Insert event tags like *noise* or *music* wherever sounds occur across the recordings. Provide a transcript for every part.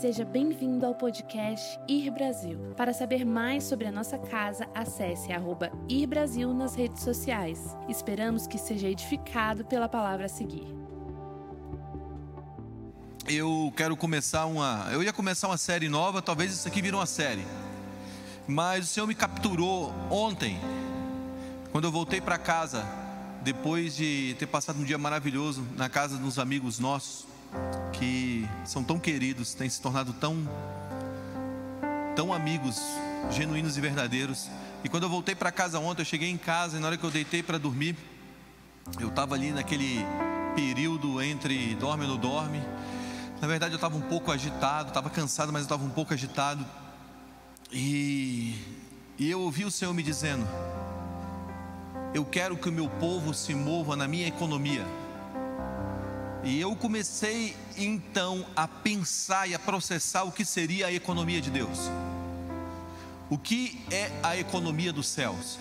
Seja bem-vindo ao podcast Ir Brasil. Para saber mais sobre a nossa casa, acesse arroba Ir Brasil nas redes sociais. Esperamos que seja edificado pela palavra a seguir. Eu quero começar uma. Eu ia começar uma série nova, talvez isso aqui vire uma série. Mas o Senhor me capturou ontem, quando eu voltei para casa, depois de ter passado um dia maravilhoso na casa dos amigos nossos que são tão queridos, têm se tornado tão tão amigos, genuínos e verdadeiros. E quando eu voltei para casa ontem, eu cheguei em casa e na hora que eu deitei para dormir, eu estava ali naquele período entre dorme e não dorme. Na verdade, eu estava um pouco agitado, estava cansado, mas eu estava um pouco agitado. E, e eu ouvi o Senhor me dizendo: Eu quero que o meu povo se mova na minha economia. E eu comecei então a pensar e a processar o que seria a economia de Deus. O que é a economia dos céus?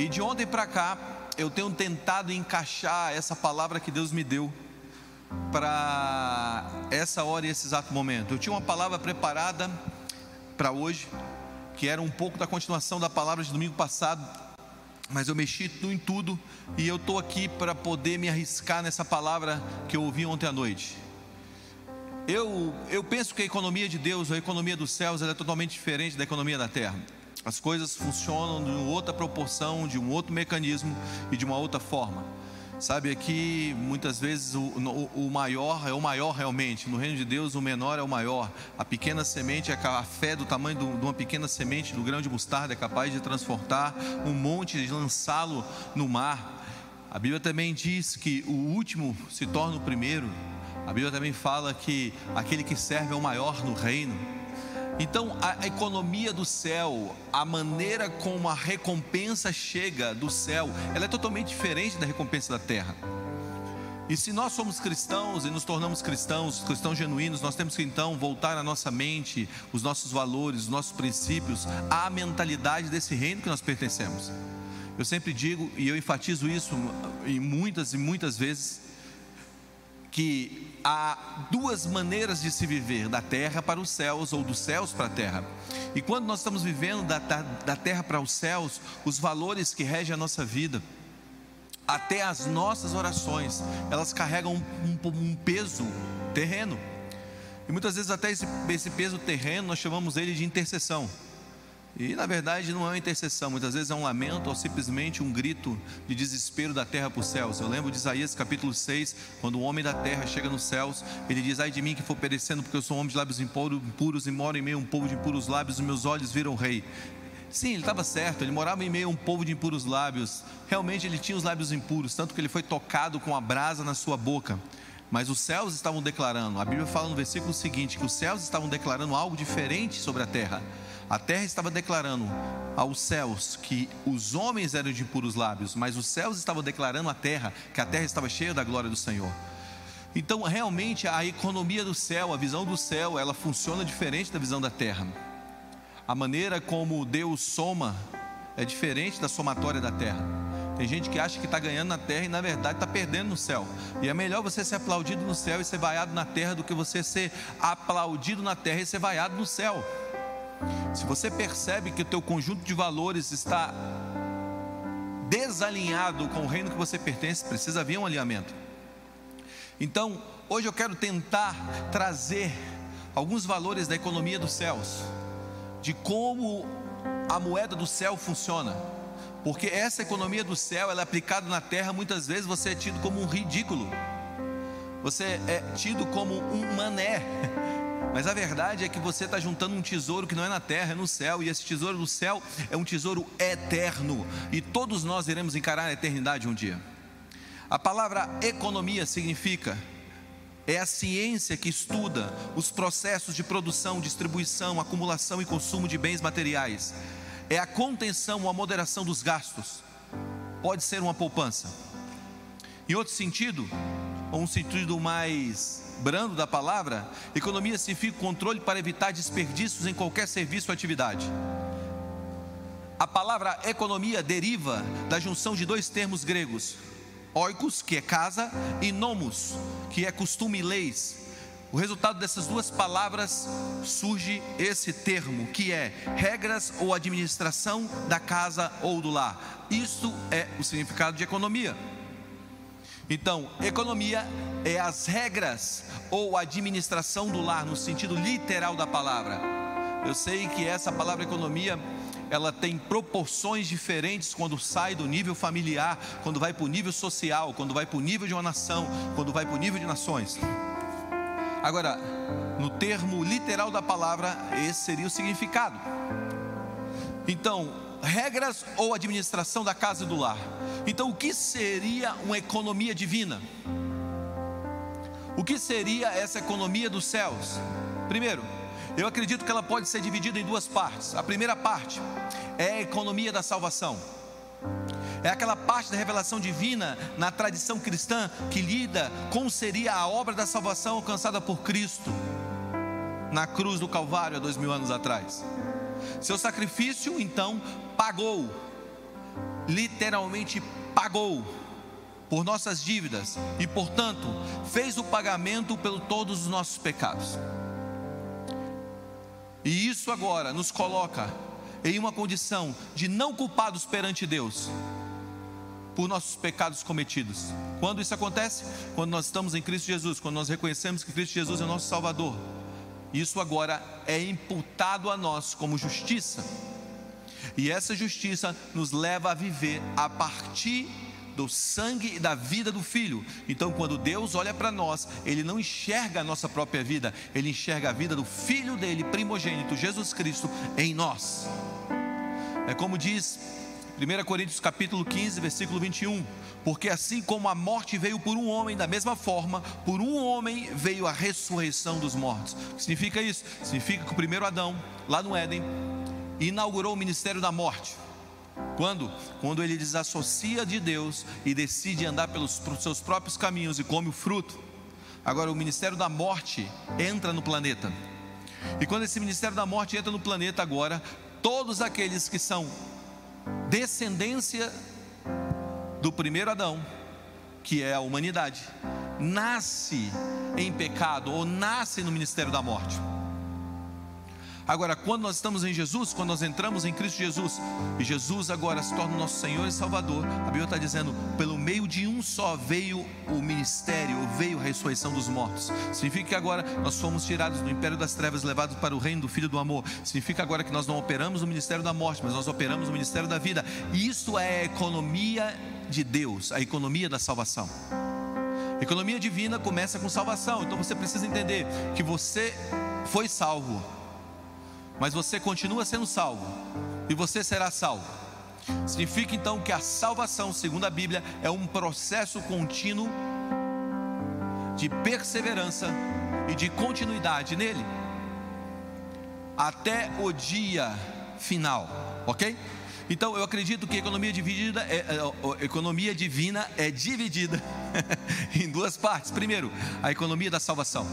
E de ontem para cá, eu tenho tentado encaixar essa palavra que Deus me deu para essa hora e esse exato momento. Eu tinha uma palavra preparada para hoje, que era um pouco da continuação da palavra de domingo passado, mas eu mexi em tudo e eu estou aqui para poder me arriscar nessa palavra que eu ouvi ontem à noite. Eu, eu penso que a economia de Deus, a economia dos céus, é totalmente diferente da economia da terra. As coisas funcionam de uma outra proporção, de um outro mecanismo e de uma outra forma. Sabe, aqui muitas vezes o, o, maior é o maior realmente. No reino de Deus, o menor é o maior. A pequena semente, é a fé do tamanho de uma pequena semente, do grão de mostarda, é capaz de transportar um monte e lançá-lo no mar. A Bíblia também diz que o último se torna o primeiro. A Bíblia também fala que aquele que serve é o maior no reino. Então, a economia do céu, a maneira como a recompensa chega do céu, ela é totalmente diferente da recompensa da terra. E se nós somos cristãos e nos tornamos cristãos, cristãos genuínos, nós temos que então voltar a nossa mente, os nossos valores, os nossos princípios, à mentalidade desse reino que nós pertencemos. Eu sempre digo, e eu enfatizo isso em muitas e muitas vezes, que há duas maneiras de se viver, da terra para os céus ou dos céus para a terra. E quando nós estamos vivendo da, da, terra para os céus, os valores que regem a nossa vida, até as nossas orações, elas carregam um, um, um peso terreno. E muitas vezes até esse, esse peso terreno nós chamamos ele de intercessão. E na verdade não é uma intercessão, muitas vezes é um lamento ou simplesmente um grito de desespero da terra para os céus. Eu lembro de Isaías capítulo 6, quando o homem da terra chega nos céus, ele diz: Ai de mim que for perecendo, porque eu sou um homem de lábios impuros e moro em meio a um povo de impuros lábios, os meus olhos viram rei. Sim, ele estava certo, ele morava em meio a um povo de impuros lábios. Realmente ele tinha os lábios impuros, tanto que ele foi tocado com a brasa na sua boca. Mas os céus estavam declarando, a Bíblia fala no versículo seguinte, que os céus estavam declarando algo diferente sobre a terra. A terra estava declarando aos céus que os homens eram de puros lábios, mas os céus estavam declarando à terra que a terra estava cheia da glória do Senhor. Então, realmente, a economia do céu, a visão do céu, ela funciona diferente da visão da terra. A maneira como Deus soma é diferente da somatória da terra. Tem gente que acha que está ganhando na terra e na verdade está perdendo no céu. E é melhor você ser aplaudido no céu e ser vaiado na terra do que você ser aplaudido na terra e ser vaiado no céu. Se você percebe que o teu conjunto de valores está desalinhado com o reino que você pertence, precisa haver um alinhamento. Então, hoje eu quero tentar trazer alguns valores da economia dos céus, de como a moeda do céu funciona. Porque essa economia do céu, ela é aplicada na terra, muitas vezes você é tido como um ridículo. Você é tido como um mané. Mas a verdade é que você está juntando um tesouro que não é na terra, é no céu, e esse tesouro do céu é um tesouro eterno, e todos nós iremos encarar a eternidade um dia. A palavra economia significa é a ciência que estuda os processos de produção, distribuição, acumulação e consumo de bens materiais. É a contenção ou a moderação dos gastos. Pode ser uma poupança. Em outro sentido, ou um sentido mais brando da palavra, economia significa controle para evitar desperdícios em qualquer serviço ou atividade. A palavra economia deriva da junção de dois termos gregos: oikos, que é casa, e nomos, que é costume e leis. o resultado dessas duas palavras surge esse termo, que é regras ou administração da casa ou do lar. Isso é o significado de economia. Então, economia é as regras ou administração do lar no sentido literal da palavra. Eu sei que essa palavra economia ela tem proporções diferentes quando sai do nível familiar, quando vai para o nível social, quando vai para o nível de uma nação, quando vai para o nível de nações. Agora, no termo literal da palavra, esse seria o significado. Então, regras ou administração da casa e do lar. Então, o que seria uma economia divina? O que seria essa economia dos céus? Primeiro, eu acredito que ela pode ser dividida em duas partes. A primeira parte é a economia da salvação. É aquela parte da revelação divina na tradição cristã que lida com seria a obra da salvação alcançada por Cristo na cruz do Calvário há dois mil anos atrás. Seu sacrifício, então, pagou, literalmente pagou por nossas dívidas e, portanto, fez o pagamento por todos os nossos pecados. E isso agora nos coloca em uma condição de não culpados perante Deus por nossos pecados cometidos. Quando isso acontece? Quando nós estamos em Cristo Jesus, quando nós reconhecemos que Cristo Jesus é nosso Salvador. Isso agora é imputado a nós como justiça. E essa justiça nos leva a viver a partir do sangue e da vida do filho. Então, quando Deus olha para nós, ele não enxerga a nossa própria vida, ele enxerga a vida do filho dele, primogênito, Jesus Cristo, em nós. É como diz 1 Coríntios capítulo 15, versículo 21. Porque assim como a morte veio por um homem, da mesma forma, por um homem veio a ressurreição dos mortos. O que significa isso? Significa que o primeiro Adão, lá no Éden, inaugurou o ministério da morte. Quando? Quando ele desassocia de Deus e decide andar pelos, seus próprios caminhos e come o fruto. Agora, o ministério da morte entra no planeta. E quando esse ministério da morte entra no planeta agora, todos aqueles que são descendência do primeiro Adão, que é a humanidade, nasce em pecado ou nasce no ministério da morte. Agora, quando nós estamos em Jesus, quando nós entramos em Cristo Jesus, e Jesus agora se torna nosso Senhor e Salvador, a Bíblia está dizendo: pelo meio de um só veio o ministério, veio a ressurreição dos mortos. Significa que agora nós fomos tirados do império das trevas, levados para o reino do Filho do amor. Significa agora que nós não operamos no ministério da morte, mas nós operamos no ministério da vida. Isso é a economia de Deus, a economia da salvação. Economia divina começa com salvação, então você precisa entender que você foi salvo mas você continua sendo salvo, e você será salvo. Significa então que a salvação, segundo a Bíblia, é um processo contínuo de perseverança e de continuidade nele, até o dia final, ok? Então eu acredito que a economia dividida, é, é, economia divina é dividida *laughs* em duas partes. Primeiro, a economia da salvação.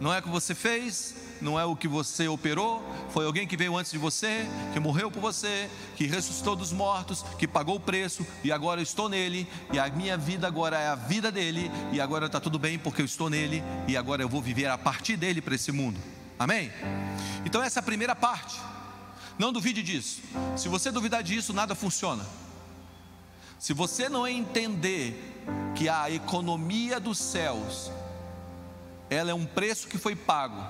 Não é o que você fez, não é o que você operou, foi alguém que veio antes de você, que morreu por você, que ressuscitou dos mortos, que pagou o preço e agora eu estou nele, e a minha vida agora é a vida dele, e agora está tudo bem porque eu estou nele, e agora eu vou viver a partir dele para esse mundo. Amém? Então, essa é a primeira parte. Não duvide disso. Se você duvidar disso, nada funciona. Se você não entender que a economia dos céus, ela é um preço que foi pago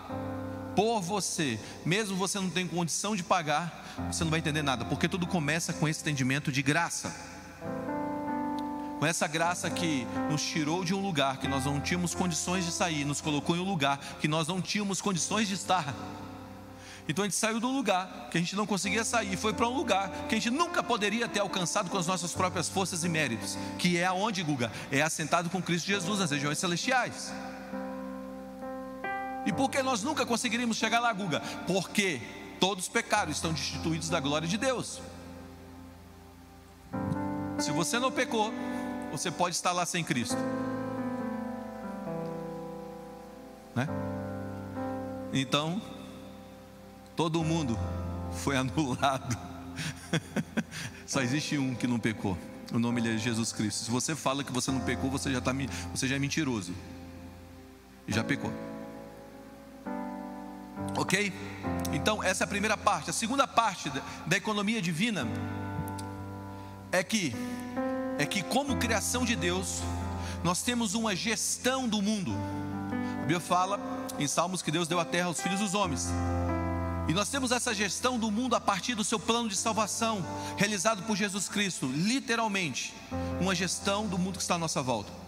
por você, mesmo você não tem condição de pagar, você não vai entender nada, porque tudo começa com esse entendimento de graça. Com essa graça que nos tirou de um lugar que nós não tínhamos condições de sair, nos colocou em um lugar que nós não tínhamos condições de estar. Então a gente saiu do lugar que a gente não conseguia sair, foi para um lugar que a gente nunca poderia ter alcançado com as nossas próprias forças e méritos, que é aonde, Guga? É assentado com Cristo Jesus nas regiões celestiais. E por que nós nunca conseguiríamos chegar lá, Guga? Porque todos os pecados estão destituídos da glória de Deus. Se você não pecou, você pode estar lá sem Cristo. Né? Então, todo mundo foi *laughs* anulado. Só existe um que não pecou. O nome dele é Jesus Cristo. Se você fala que você não pecou, você já, tá, você já é mentiroso. E já pecou. Ok? Então, essa é a primeira parte. A segunda parte da economia divina é que é que como criação de Deus, nós temos uma gestão do mundo. A Bíblia fala em Salmos que Deus deu a terra aos filhos dos homens. E nós temos essa gestão do mundo a partir do seu plano de salvação, realizado por Jesus Cristo, literalmente, uma gestão do mundo que está à nossa volta.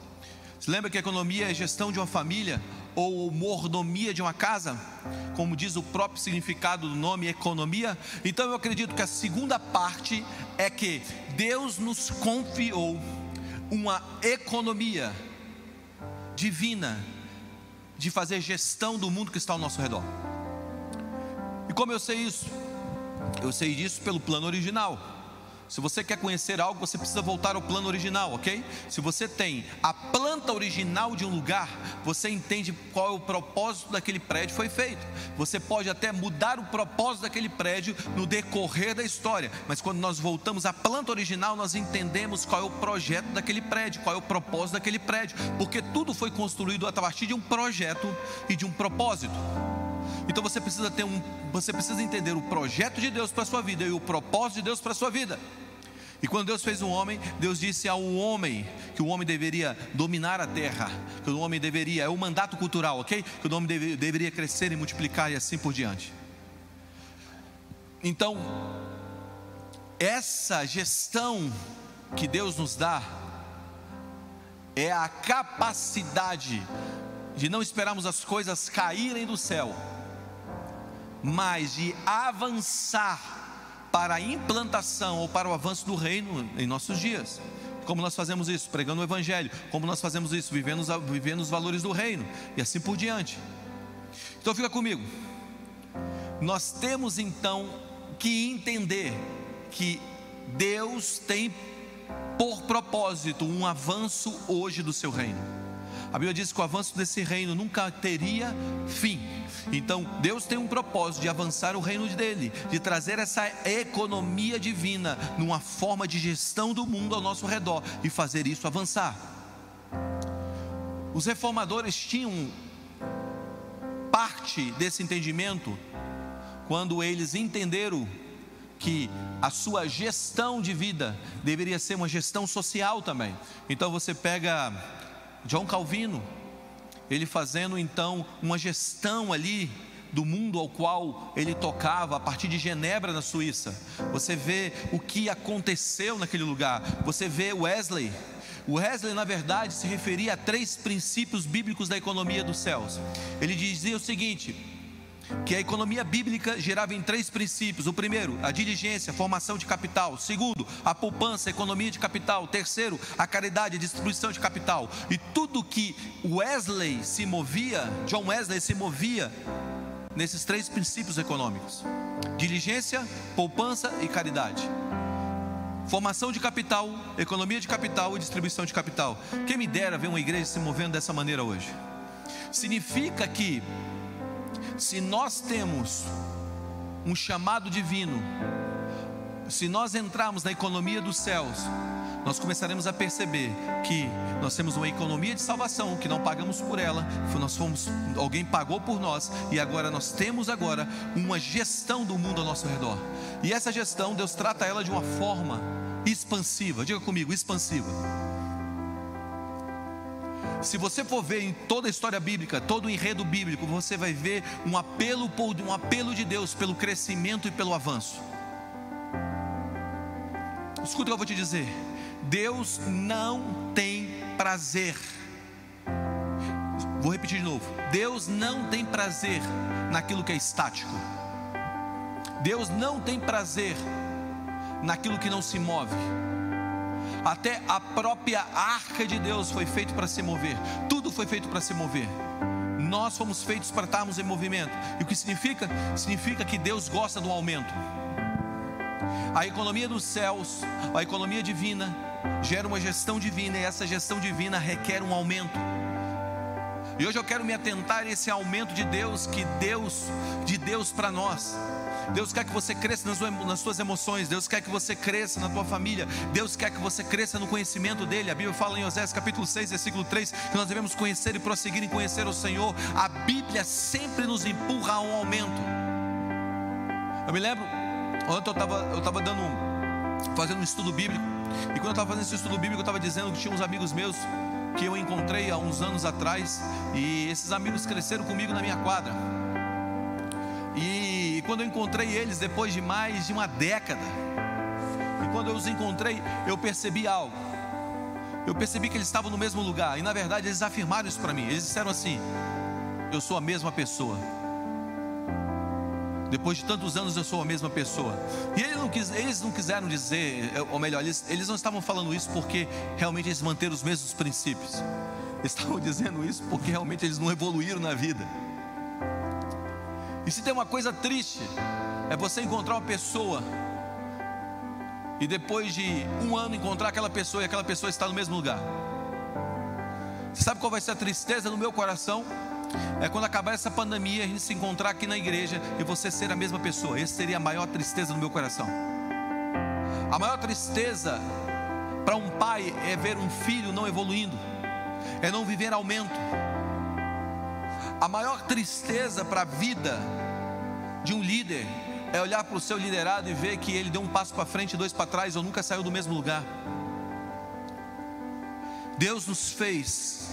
Você lembra que economia é gestão de uma família ou mordomia de uma casa? Como diz o próprio significado do nome economia. Então eu acredito que a segunda parte é que Deus nos confiou uma economia divina de fazer gestão do mundo que está ao nosso redor. E como eu sei isso? Eu sei disso pelo plano original. Se você quer conhecer algo, você precisa voltar ao plano original, ok? Se você tem a planta original de um lugar, você entende qual é o propósito daquele prédio foi feito. Você pode até mudar o propósito daquele prédio no decorrer da história, mas quando nós voltamos à planta original, nós entendemos qual é o projeto daquele prédio, qual é o propósito daquele prédio, porque tudo foi construído a partir de um projeto e de um propósito. Então você precisa ter um, você precisa entender o projeto de Deus para a sua vida e o propósito de Deus para a sua vida. E quando Deus fez o um homem, Deus disse ao homem que o homem deveria dominar a terra, que o homem deveria, é o mandato cultural, ok? Que o homem deve, deveria crescer e multiplicar e assim por diante. Então, essa gestão que Deus nos dá é a capacidade de não esperarmos as coisas caírem do céu mas de avançar para a implantação ou para o avanço do reino em nossos dias. Como nós fazemos isso? Pregando o Evangelho. Como nós fazemos isso? Vivendo os, vivendo os valores do reino. E assim por diante. Então fica comigo. Nós temos então que entender que Deus tem por propósito um avanço hoje do seu reino. A Bíblia diz que o avanço desse reino nunca teria fim. Então, Deus tem um propósito de avançar o reino dele, de trazer essa economia divina numa forma de gestão do mundo ao nosso redor e fazer isso avançar. Os reformadores tinham parte desse entendimento quando eles entenderam que a sua gestão de vida deveria ser uma gestão social também. Então você pega João Calvino, ele fazendo então uma gestão ali do mundo ao qual ele tocava, a partir de Genebra, na Suíça. Você vê o que aconteceu naquele lugar. Você vê Wesley. Wesley, na verdade, se referia a três princípios bíblicos da economia dos céus. Ele dizia o seguinte: que a economia bíblica girava em três princípios: o primeiro, a diligência, formação de capital; segundo, a poupança, economia de capital; terceiro, a caridade, a distribuição de capital. E tudo que Wesley se movia, John Wesley se movia nesses três princípios econômicos: diligência, poupança e caridade. Formação de capital, economia de capital e distribuição de capital. Quem me dera ver uma igreja se movendo dessa maneira hoje. Significa que se nós temos um chamado divino, se nós entrarmos na economia dos céus, nós começaremos a perceber que nós temos uma economia de salvação que não pagamos por ela, nós fomos, alguém pagou por nós e agora nós temos agora uma gestão do mundo ao nosso redor. E essa gestão Deus trata ela de uma forma expansiva. Diga comigo, expansiva. Se você for ver em toda a história bíblica, todo o enredo bíblico, você vai ver um apelo, um apelo de Deus pelo crescimento e pelo avanço. Escuta o que eu vou te dizer. Deus não tem prazer. Vou repetir de novo. Deus não tem prazer naquilo que é estático. Deus não tem prazer naquilo que não se move. Até a própria arca de Deus foi feita para se mover. Tudo foi feito para se mover. Nós fomos feitos para estarmos em movimento. E o que significa? Significa que Deus gosta do aumento. A economia dos céus, a economia divina, gera uma gestão divina e essa gestão divina requer um aumento. E hoje eu quero me atentar a esse aumento de Deus que Deus, de Deus para nós. Deus quer que você cresça nas suas emoções. Deus quer que você cresça na tua família. Deus quer que você cresça no conhecimento dele. A Bíblia fala em Osés capítulo 6, versículo 3, que nós devemos conhecer e prosseguir em conhecer o Senhor. A Bíblia sempre nos empurra a um aumento. Eu me lembro, ontem eu estava eu tava dando, fazendo um estudo bíblico. E quando eu estava fazendo esse estudo bíblico, eu estava dizendo que tinha uns amigos meus que eu encontrei há uns anos atrás. E esses amigos cresceram comigo na minha quadra. Quando eu encontrei eles depois de mais de uma década, e quando eu os encontrei, eu percebi algo. Eu percebi que eles estavam no mesmo lugar, e na verdade eles afirmaram isso para mim. Eles disseram assim: Eu sou a mesma pessoa. Depois de tantos anos eu sou a mesma pessoa. E eles não, quis, eles não quiseram dizer, ou melhor, eles, eles não estavam falando isso porque realmente eles manteram os mesmos princípios. Eles *laughs* estavam dizendo isso porque realmente eles não evoluíram na vida. E se tem uma coisa triste, é você encontrar uma pessoa e depois de um ano encontrar aquela pessoa e aquela pessoa está no mesmo lugar. Você sabe qual vai ser a tristeza no meu coração? É quando acabar essa pandemia, a gente se encontrar aqui na igreja e você ser a mesma pessoa. Essa seria a maior tristeza no meu coração. A maior tristeza para um pai é ver um filho não evoluindo, é não viver aumento a maior tristeza para a vida de um líder é olhar para o seu liderado e ver que ele deu um passo para frente e dois para trás ou nunca saiu do mesmo lugar. Deus nos fez,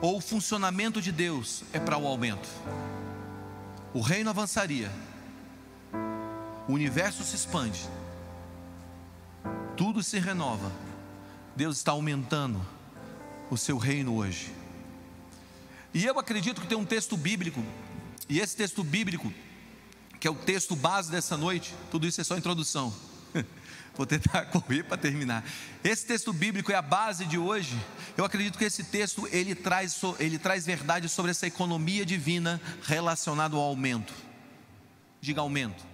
ou o funcionamento de Deus é para o aumento. O reino avançaria, o universo se expande, tudo se renova. Deus está aumentando o seu reino hoje. E eu acredito que tem um texto bíblico, e esse texto bíblico, que é o texto base dessa noite, tudo isso é só introdução. *laughs* Vou tentar *laughs* correr para terminar. Esse texto bíblico é a base de hoje. Eu acredito que esse texto ele traz, ele traz verdade sobre essa economia divina relacionada ao aumento. Diga aumento.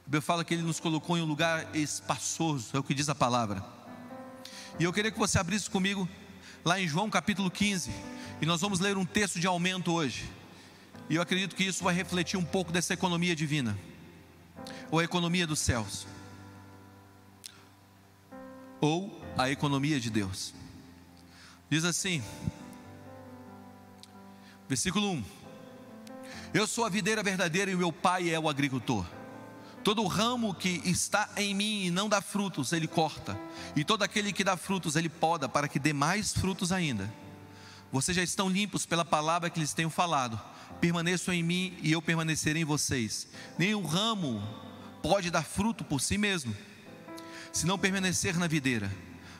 A Bíblia fala que ele nos colocou em um lugar espaçoso, é o que diz a palavra. E eu queria que você abrisse comigo lá em João capítulo 15. E nós vamos ler um texto de aumento hoje. E eu acredito que isso vai refletir um pouco dessa economia divina, ou a economia dos céus, ou a economia de Deus. Diz assim, versículo 1: Eu sou a videira verdadeira e o meu pai é o agricultor. Todo ramo que está em mim e não dá frutos, ele corta, e todo aquele que dá frutos, ele poda, para que dê mais frutos ainda. Vocês já estão limpos pela palavra que lhes tenho falado. Permaneçam em mim e eu permanecerei em vocês. Nenhum ramo pode dar fruto por si mesmo, se não permanecer na videira.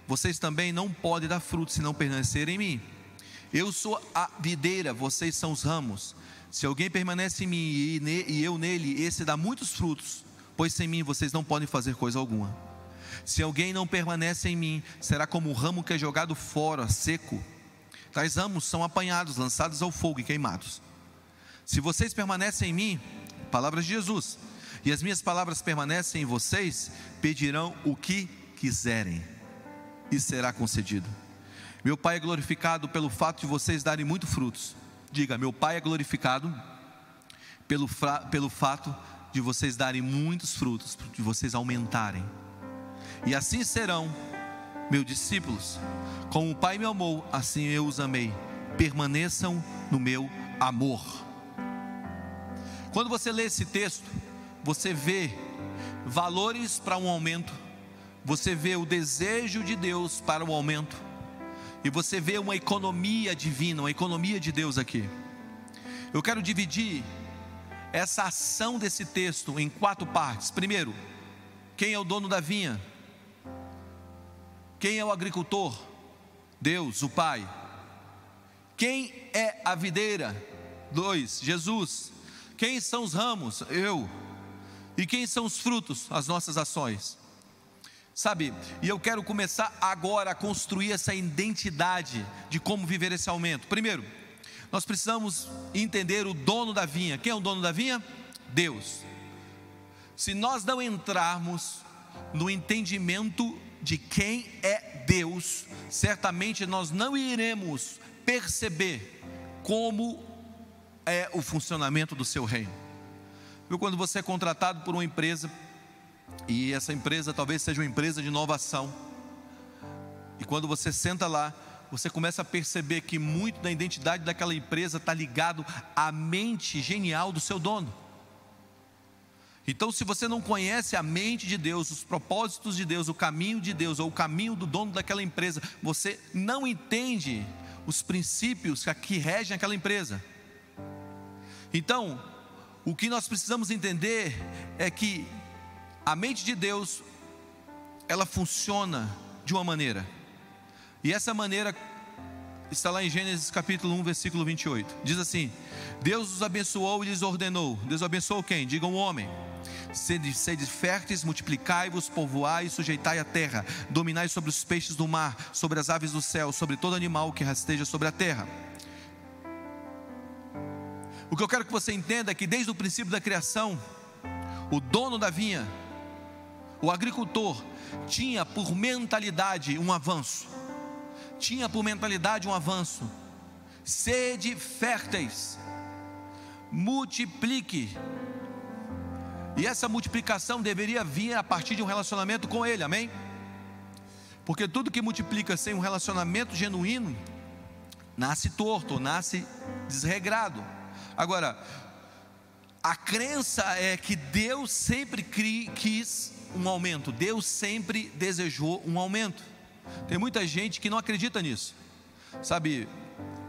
Vocês também não podem dar fruto se não permanecerem em mim. Eu sou a videira, vocês são os ramos. Se alguém permanece em mim e eu nele, esse dá muitos frutos, pois sem mim vocês não podem fazer coisa alguma. Se alguém não permanece em mim, será como o ramo que é jogado fora, seco tais ramos são apanhados, lançados ao fogo e queimados. Se vocês permanecem em mim, palavras de Jesus, e as minhas palavras permanecem em vocês, pedirão o que quiserem, e será concedido. Meu Pai é glorificado pelo fato de vocês darem muito frutos. Diga, meu Pai é glorificado pelo, pelo fato de vocês darem muitos frutos, de vocês aumentarem. E assim serão meus discípulos. Como o Pai me amou, assim eu os amei. Permaneçam no meu amor. Quando você lê esse texto, você vê valores para um aumento, você vê o desejo de Deus para o aumento, e você vê uma economia divina, uma economia de Deus aqui. Eu quero dividir essa ação desse texto em quatro partes. Primeiro, quem é o dono da vinha? Quem é o agricultor? Deus, o Pai. Quem é a videira? Dois, Jesus. Quem são os ramos? Eu. E quem são os frutos? As nossas ações. Sabe, e eu quero começar agora a construir essa identidade de como viver esse aumento. Primeiro, nós precisamos entender o dono da vinha. Quem é o dono da vinha? Deus. Se nós não entrarmos no entendimento de quem é Deus, certamente nós não iremos perceber como é o funcionamento do seu reino. Viu quando você é contratado por uma empresa e essa empresa talvez seja uma empresa de inovação. E quando você senta lá, você começa a perceber que muito da identidade daquela empresa está ligado à mente genial do seu dono. Então, se você não conhece a mente de Deus, os propósitos de Deus, o caminho de Deus, ou o caminho do dono daquela empresa, você não entende os princípios que regem aquela empresa. Então, o que nós precisamos entender é que a mente de Deus, ela funciona de uma maneira, e essa maneira está lá em Gênesis capítulo 1, versículo 28. Diz assim: Deus os abençoou e lhes ordenou. Deus abençoou quem? Diga um homem. Sede, sede férteis, multiplicai-vos, povoai e sujeitai a terra, dominai sobre os peixes do mar, sobre as aves do céu, sobre todo animal que rasteja sobre a terra. O que eu quero que você entenda é que desde o princípio da criação, o dono da vinha, o agricultor, tinha por mentalidade um avanço, tinha por mentalidade um avanço, sede férteis, multiplique, e essa multiplicação deveria vir a partir de um relacionamento com Ele, amém? Porque tudo que multiplica sem um relacionamento genuíno, nasce torto, nasce desregrado. Agora, a crença é que Deus sempre quis um aumento, Deus sempre desejou um aumento. Tem muita gente que não acredita nisso, sabe?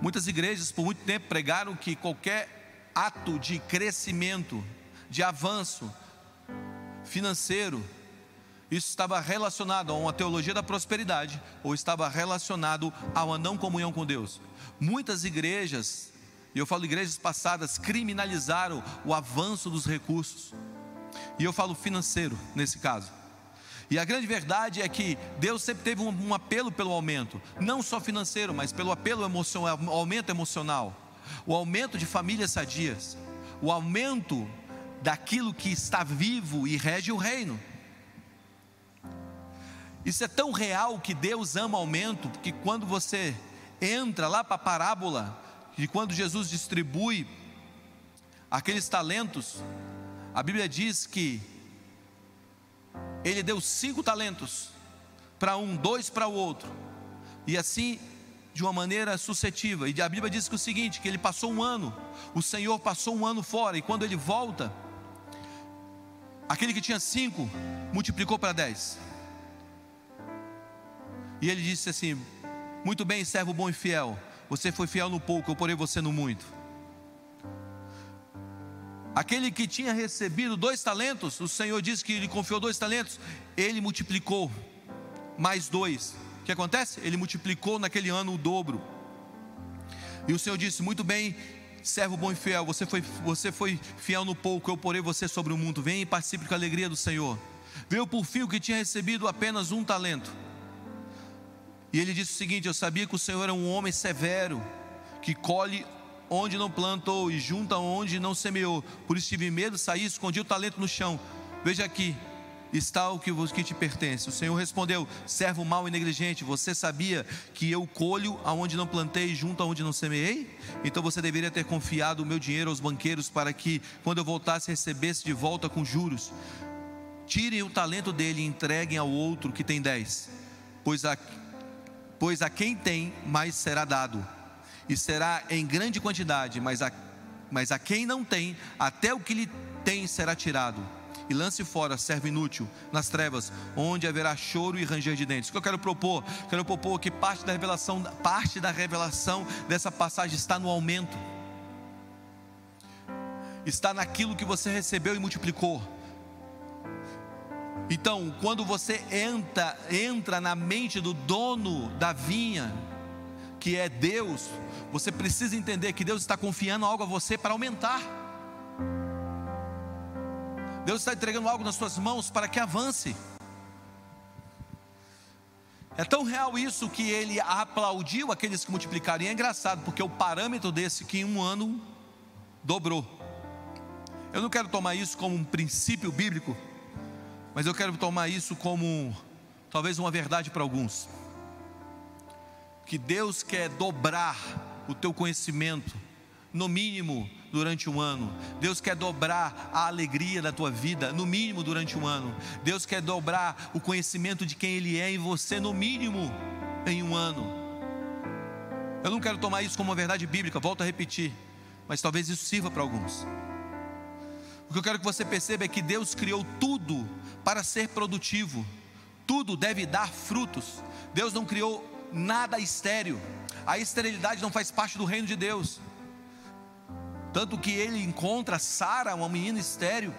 Muitas igrejas por muito tempo pregaram que qualquer ato de crescimento de avanço financeiro, isso estava relacionado a uma teologia da prosperidade ou estava relacionado a uma não comunhão com Deus. Muitas igrejas, e eu falo igrejas passadas, criminalizaram o avanço dos recursos. E eu falo financeiro nesse caso. E a grande verdade é que Deus sempre teve um, um apelo pelo aumento, não só financeiro, mas pelo apelo emocional, aumento emocional, o aumento de famílias sadias, o aumento daquilo que está vivo e rege o reino. Isso é tão real que Deus ama aumento, que quando você entra lá para a parábola, de quando Jesus distribui aqueles talentos, a Bíblia diz que ele deu cinco talentos para um, dois para o outro, e assim de uma maneira suscetiva. E a Bíblia diz que o seguinte: que ele passou um ano, o Senhor passou um ano fora, e quando ele volta, Aquele que tinha cinco multiplicou para dez. E ele disse assim: Muito bem, servo bom e fiel. Você foi fiel no pouco, eu porei você no muito. Aquele que tinha recebido dois talentos, o Senhor disse que lhe confiou dois talentos, ele multiplicou mais dois. O que acontece? Ele multiplicou naquele ano o dobro. E o Senhor disse: Muito bem, servo bom e fiel, você foi, você foi fiel no pouco, eu porei você sobre o mundo. Vem e participe com a alegria do Senhor. Veio por fim o que tinha recebido apenas um talento. E ele disse o seguinte: Eu sabia que o Senhor é um homem severo, que colhe onde não plantou e junta onde não semeou. Por isso tive medo, saí, escondi o talento no chão. Veja aqui, está o que te pertence. O Senhor respondeu: servo mau e negligente, você sabia que eu colho aonde não plantei e junto aonde não semeei? Então você deveria ter confiado o meu dinheiro aos banqueiros para que, quando eu voltasse, recebesse de volta com juros. Tirem o talento dele e entreguem ao outro que tem dez, pois a, pois a quem tem, mais será dado, e será em grande quantidade, mas a, mas a quem não tem, até o que lhe tem será tirado e lance fora servo inútil nas trevas, onde haverá choro e ranger de dentes. O que eu quero propor? Quero propor que parte da revelação, parte da revelação dessa passagem está no aumento. Está naquilo que você recebeu e multiplicou. Então, quando você entra, entra na mente do dono da vinha, que é Deus, você precisa entender que Deus está confiando algo a você para aumentar. Deus está entregando algo nas suas mãos para que avance. É tão real isso que ele aplaudiu aqueles que multiplicaram. E é engraçado, porque o parâmetro desse que em um ano dobrou. Eu não quero tomar isso como um princípio bíblico, mas eu quero tomar isso como talvez uma verdade para alguns. Que Deus quer dobrar o teu conhecimento no mínimo durante um ano. Deus quer dobrar a alegria da tua vida, no mínimo durante um ano. Deus quer dobrar o conhecimento de quem Ele é em você, no mínimo em um ano. Eu não quero tomar isso como uma verdade bíblica, volto a repetir, mas talvez isso sirva para alguns. O que eu quero que você perceba é que Deus criou tudo para ser produtivo, tudo deve dar frutos. Deus não criou nada estéreo, a esterilidade não faz parte do reino de Deus. Tanto que ele encontra Sara, uma menina estéreo,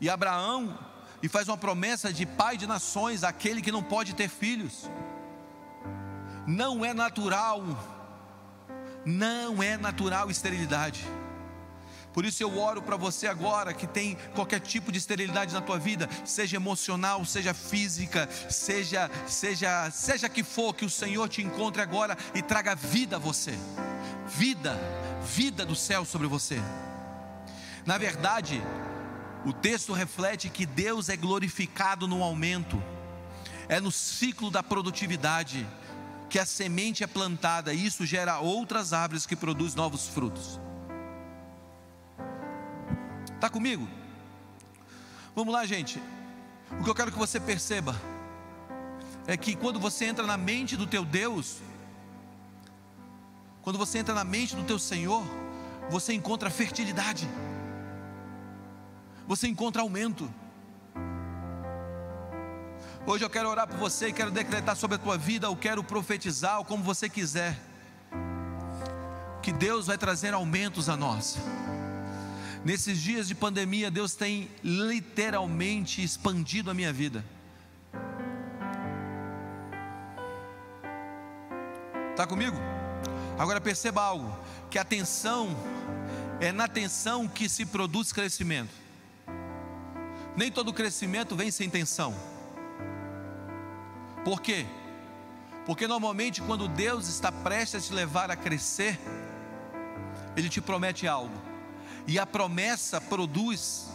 e Abraão, e faz uma promessa de pai de nações, aquele que não pode ter filhos. Não é natural, não é natural esterilidade. Por isso eu oro para você agora que tem qualquer tipo de esterilidade na tua vida, seja emocional, seja física, seja seja seja que for que o Senhor te encontre agora e traga vida a você. Vida vida do céu sobre você. Na verdade, o texto reflete que Deus é glorificado no aumento, é no ciclo da produtividade que a semente é plantada e isso gera outras árvores que produzem novos frutos. Está comigo? Vamos lá, gente. O que eu quero que você perceba é que quando você entra na mente do teu Deus, quando você entra na mente do teu Senhor, você encontra fertilidade. Você encontra aumento. Hoje eu quero orar por você e quero decretar sobre a tua vida, eu quero profetizar, ou como você quiser. Que Deus vai trazer aumentos a nós. Nesses dias de pandemia, Deus tem literalmente expandido a minha vida. Está comigo? Agora perceba algo: que a tensão é na tensão que se produz crescimento. Nem todo crescimento vem sem tensão. Por quê? Porque normalmente quando Deus está prestes a te levar a crescer, Ele te promete algo. E a promessa produz,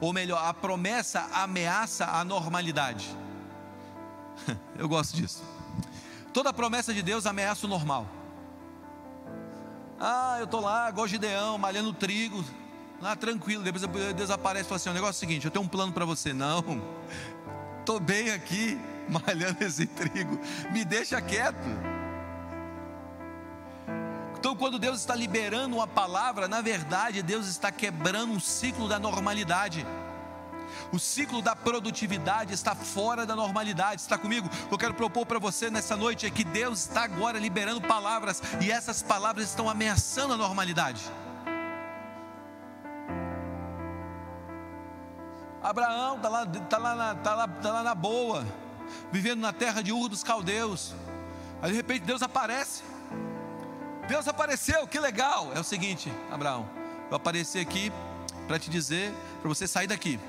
ou melhor, a promessa ameaça a normalidade. *laughs* Eu gosto disso. Toda promessa de Deus ameaça o normal. Ah, eu estou lá, igual Gideão, malhando trigo, lá tranquilo. Depois Deus aparece e fala assim: o negócio é o seguinte, eu tenho um plano para você. Não, *laughs* estou bem aqui, *laughs* malhando esse trigo, me deixa quieto. Então, quando Deus está liberando uma palavra, na verdade, Deus está quebrando um ciclo da normalidade. O ciclo da produtividade está fora da normalidade. Está comigo? Eu quero propor para você nessa noite é que Deus está agora liberando palavras e essas palavras estão ameaçando a normalidade. Abraão está lá, tá lá, na, tá lá, tá lá na boa, vivendo na terra de Ur dos Caldeus. Aí de repente Deus aparece. Deus apareceu, que legal. É o seguinte, Abraão, eu apareci aqui para te dizer, para você sair daqui.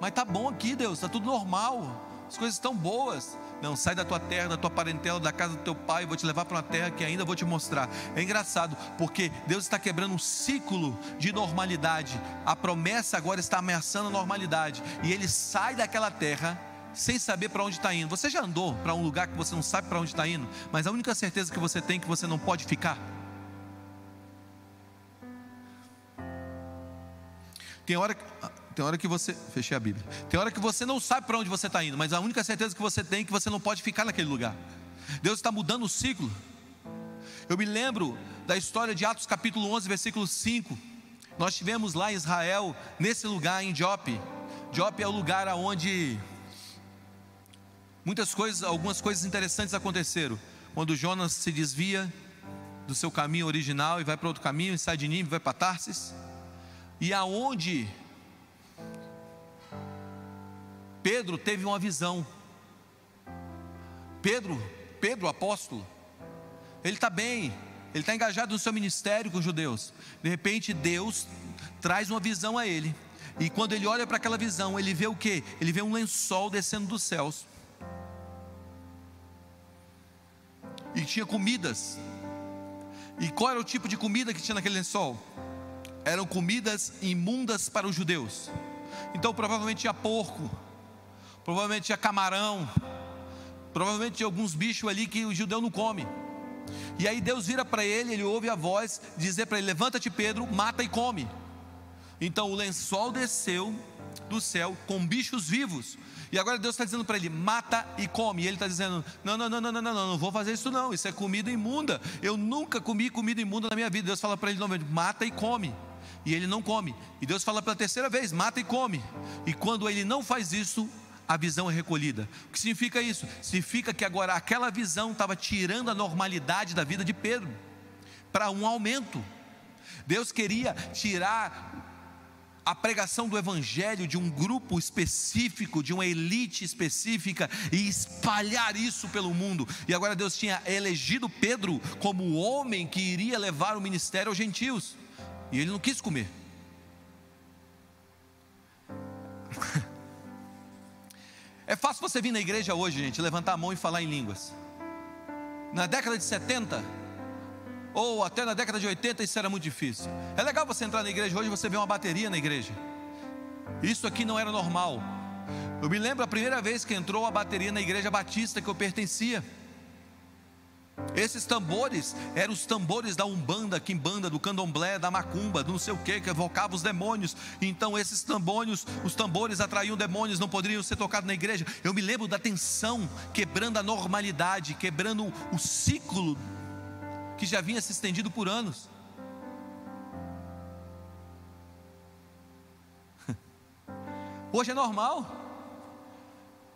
Mas tá bom aqui, Deus, está tudo normal, as coisas estão boas. Não, sai da tua terra, da tua parentela, da casa do teu pai, vou te levar para uma terra que ainda vou te mostrar. É engraçado, porque Deus está quebrando um ciclo de normalidade. A promessa agora está ameaçando a normalidade. E ele sai daquela terra sem saber para onde está indo. Você já andou para um lugar que você não sabe para onde está indo, mas a única certeza que você tem é que você não pode ficar? Tem hora que tem hora que você. Fechei a Bíblia. Tem hora que você não sabe para onde você está indo, mas a única certeza que você tem é que você não pode ficar naquele lugar. Deus está mudando o ciclo. Eu me lembro da história de Atos capítulo 11, versículo 5. Nós tivemos lá em Israel, nesse lugar em Jope. Jope é o lugar onde muitas coisas, algumas coisas interessantes aconteceram. Quando Jonas se desvia do seu caminho original e vai para outro caminho, e sai de Nínive, vai para Tarsis. E aonde Pedro teve uma visão. Pedro, Pedro, apóstolo, ele está bem, ele está engajado no seu ministério com os judeus. De repente, Deus traz uma visão a ele. E quando ele olha para aquela visão, ele vê o que? Ele vê um lençol descendo dos céus. E tinha comidas. E qual era o tipo de comida que tinha naquele lençol? Eram comidas imundas para os judeus. Então provavelmente tinha porco, provavelmente tinha camarão, provavelmente tinha alguns bichos ali que o judeu não come. E aí Deus vira para ele, ele ouve a voz dizer para ele: Levanta-te, Pedro, mata e come. Então o lençol desceu do céu com bichos vivos. E agora Deus está dizendo para ele: mata e come. E ele está dizendo: não, não, não, não, não, não, não, não vou fazer isso não. Isso é comida imunda. Eu nunca comi comida imunda na minha vida. Deus fala para ele novamente: mata e come. E ele não come. E Deus fala pela terceira vez: mata e come. E quando ele não faz isso, a visão é recolhida. O que significa isso? Significa que agora aquela visão estava tirando a normalidade da vida de Pedro para um aumento. Deus queria tirar a pregação do Evangelho de um grupo específico, de uma elite específica e espalhar isso pelo mundo. E agora Deus tinha elegido Pedro como o homem que iria levar o ministério aos gentios, e ele não quis comer. *laughs* É fácil você vir na igreja hoje, gente, levantar a mão e falar em línguas. Na década de 70, ou até na década de 80, isso era muito difícil. É legal você entrar na igreja hoje e você ver uma bateria na igreja. Isso aqui não era normal. Eu me lembro a primeira vez que entrou a bateria na igreja batista que eu pertencia. Esses tambores eram os tambores da Umbanda, Quimbanda, do Candomblé, da Macumba, do não sei o que, que evocava os demônios. Então esses tambores, os tambores atraíam demônios, não poderiam ser tocados na igreja. Eu me lembro da tensão, quebrando a normalidade, quebrando o ciclo que já vinha se estendido por anos. *laughs* Hoje é normal.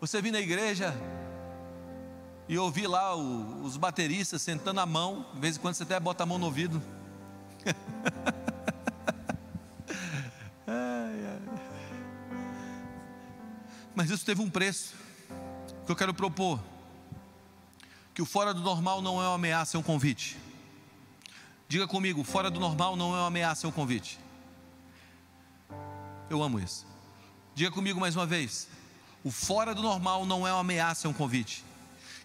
Você vir na igreja, e ouvir lá o, os bateristas sentando a mão, de vez em quando você até bota a mão no ouvido. *laughs* Mas isso teve um preço que eu quero propor. Que o fora do normal não é uma ameaça, é um convite. Diga comigo, fora do normal não é uma ameaça, é um convite. Eu amo isso. Diga comigo mais uma vez. O fora do normal não é uma ameaça, é um convite.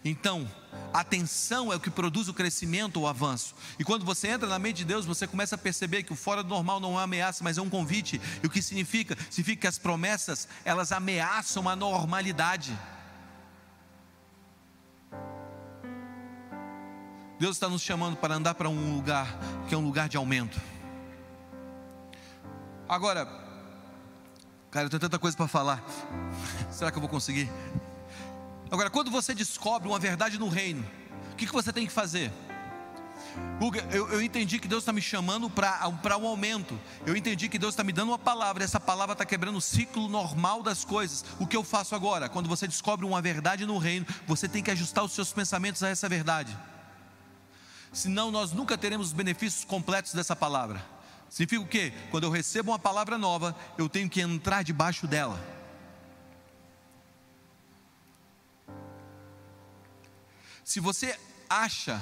Então, atenção é o que produz o crescimento, o avanço. E quando você entra na mente de Deus, você começa a perceber que o fora do normal não é uma ameaça, mas é um convite. E o que significa? Significa que as promessas, elas ameaçam a normalidade. Deus está nos chamando para andar para um lugar que é um lugar de aumento. Agora, cara, eu tenho tanta coisa para falar. *laughs* Será que eu vou conseguir? Agora, quando você descobre uma verdade no reino, o que, que você tem que fazer? Eu, eu entendi que Deus está me chamando para um aumento. Eu entendi que Deus está me dando uma palavra. Essa palavra está quebrando o ciclo normal das coisas. O que eu faço agora? Quando você descobre uma verdade no reino, você tem que ajustar os seus pensamentos a essa verdade. Senão, nós nunca teremos os benefícios completos dessa palavra. Significa o quê? Quando eu recebo uma palavra nova, eu tenho que entrar debaixo dela. Se você acha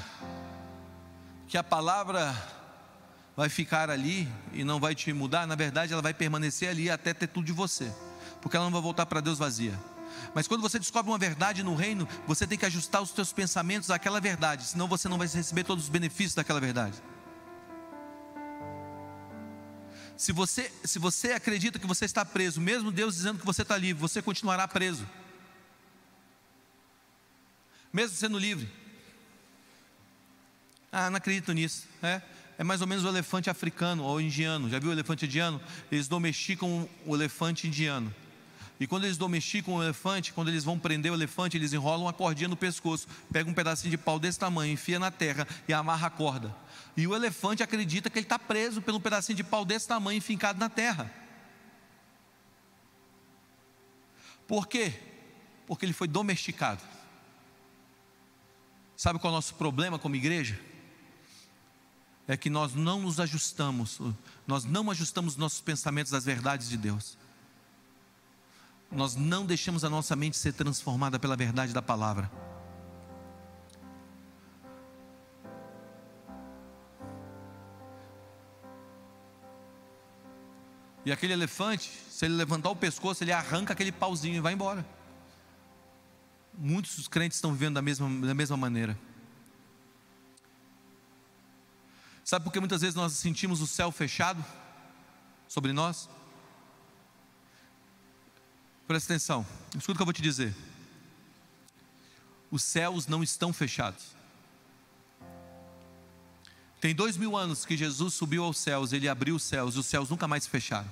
que a palavra vai ficar ali e não vai te mudar, na verdade ela vai permanecer ali até ter tudo de você, porque ela não vai voltar para Deus vazia. Mas quando você descobre uma verdade no reino, você tem que ajustar os seus pensamentos àquela verdade, senão você não vai receber todos os benefícios daquela verdade. Se você, se você acredita que você está preso, mesmo Deus dizendo que você está livre, você continuará preso mesmo sendo livre. Ah, não acredito nisso. É, é mais ou menos o elefante africano ou indiano. Já viu o elefante indiano? Eles domesticam o elefante indiano. E quando eles domesticam o elefante, quando eles vão prender o elefante, eles enrolam uma cordinha no pescoço, pegam um pedacinho de pau desse tamanho, enfia na terra e amarra a corda. E o elefante acredita que ele está preso pelo pedacinho de pau desse tamanho enfincado na terra. Por quê? Porque ele foi domesticado. Sabe qual é o nosso problema como igreja? É que nós não nos ajustamos, nós não ajustamos nossos pensamentos às verdades de Deus. Nós não deixamos a nossa mente ser transformada pela verdade da palavra. E aquele elefante, se ele levantar o pescoço, ele arranca aquele pauzinho e vai embora muitos dos crentes estão vivendo da mesma, da mesma maneira. Sabe por que muitas vezes nós sentimos o céu fechado sobre nós? Presta atenção, escuta o que eu vou te dizer. Os céus não estão fechados. Tem dois mil anos que Jesus subiu aos céus, ele abriu os céus e os céus nunca mais se fecharam.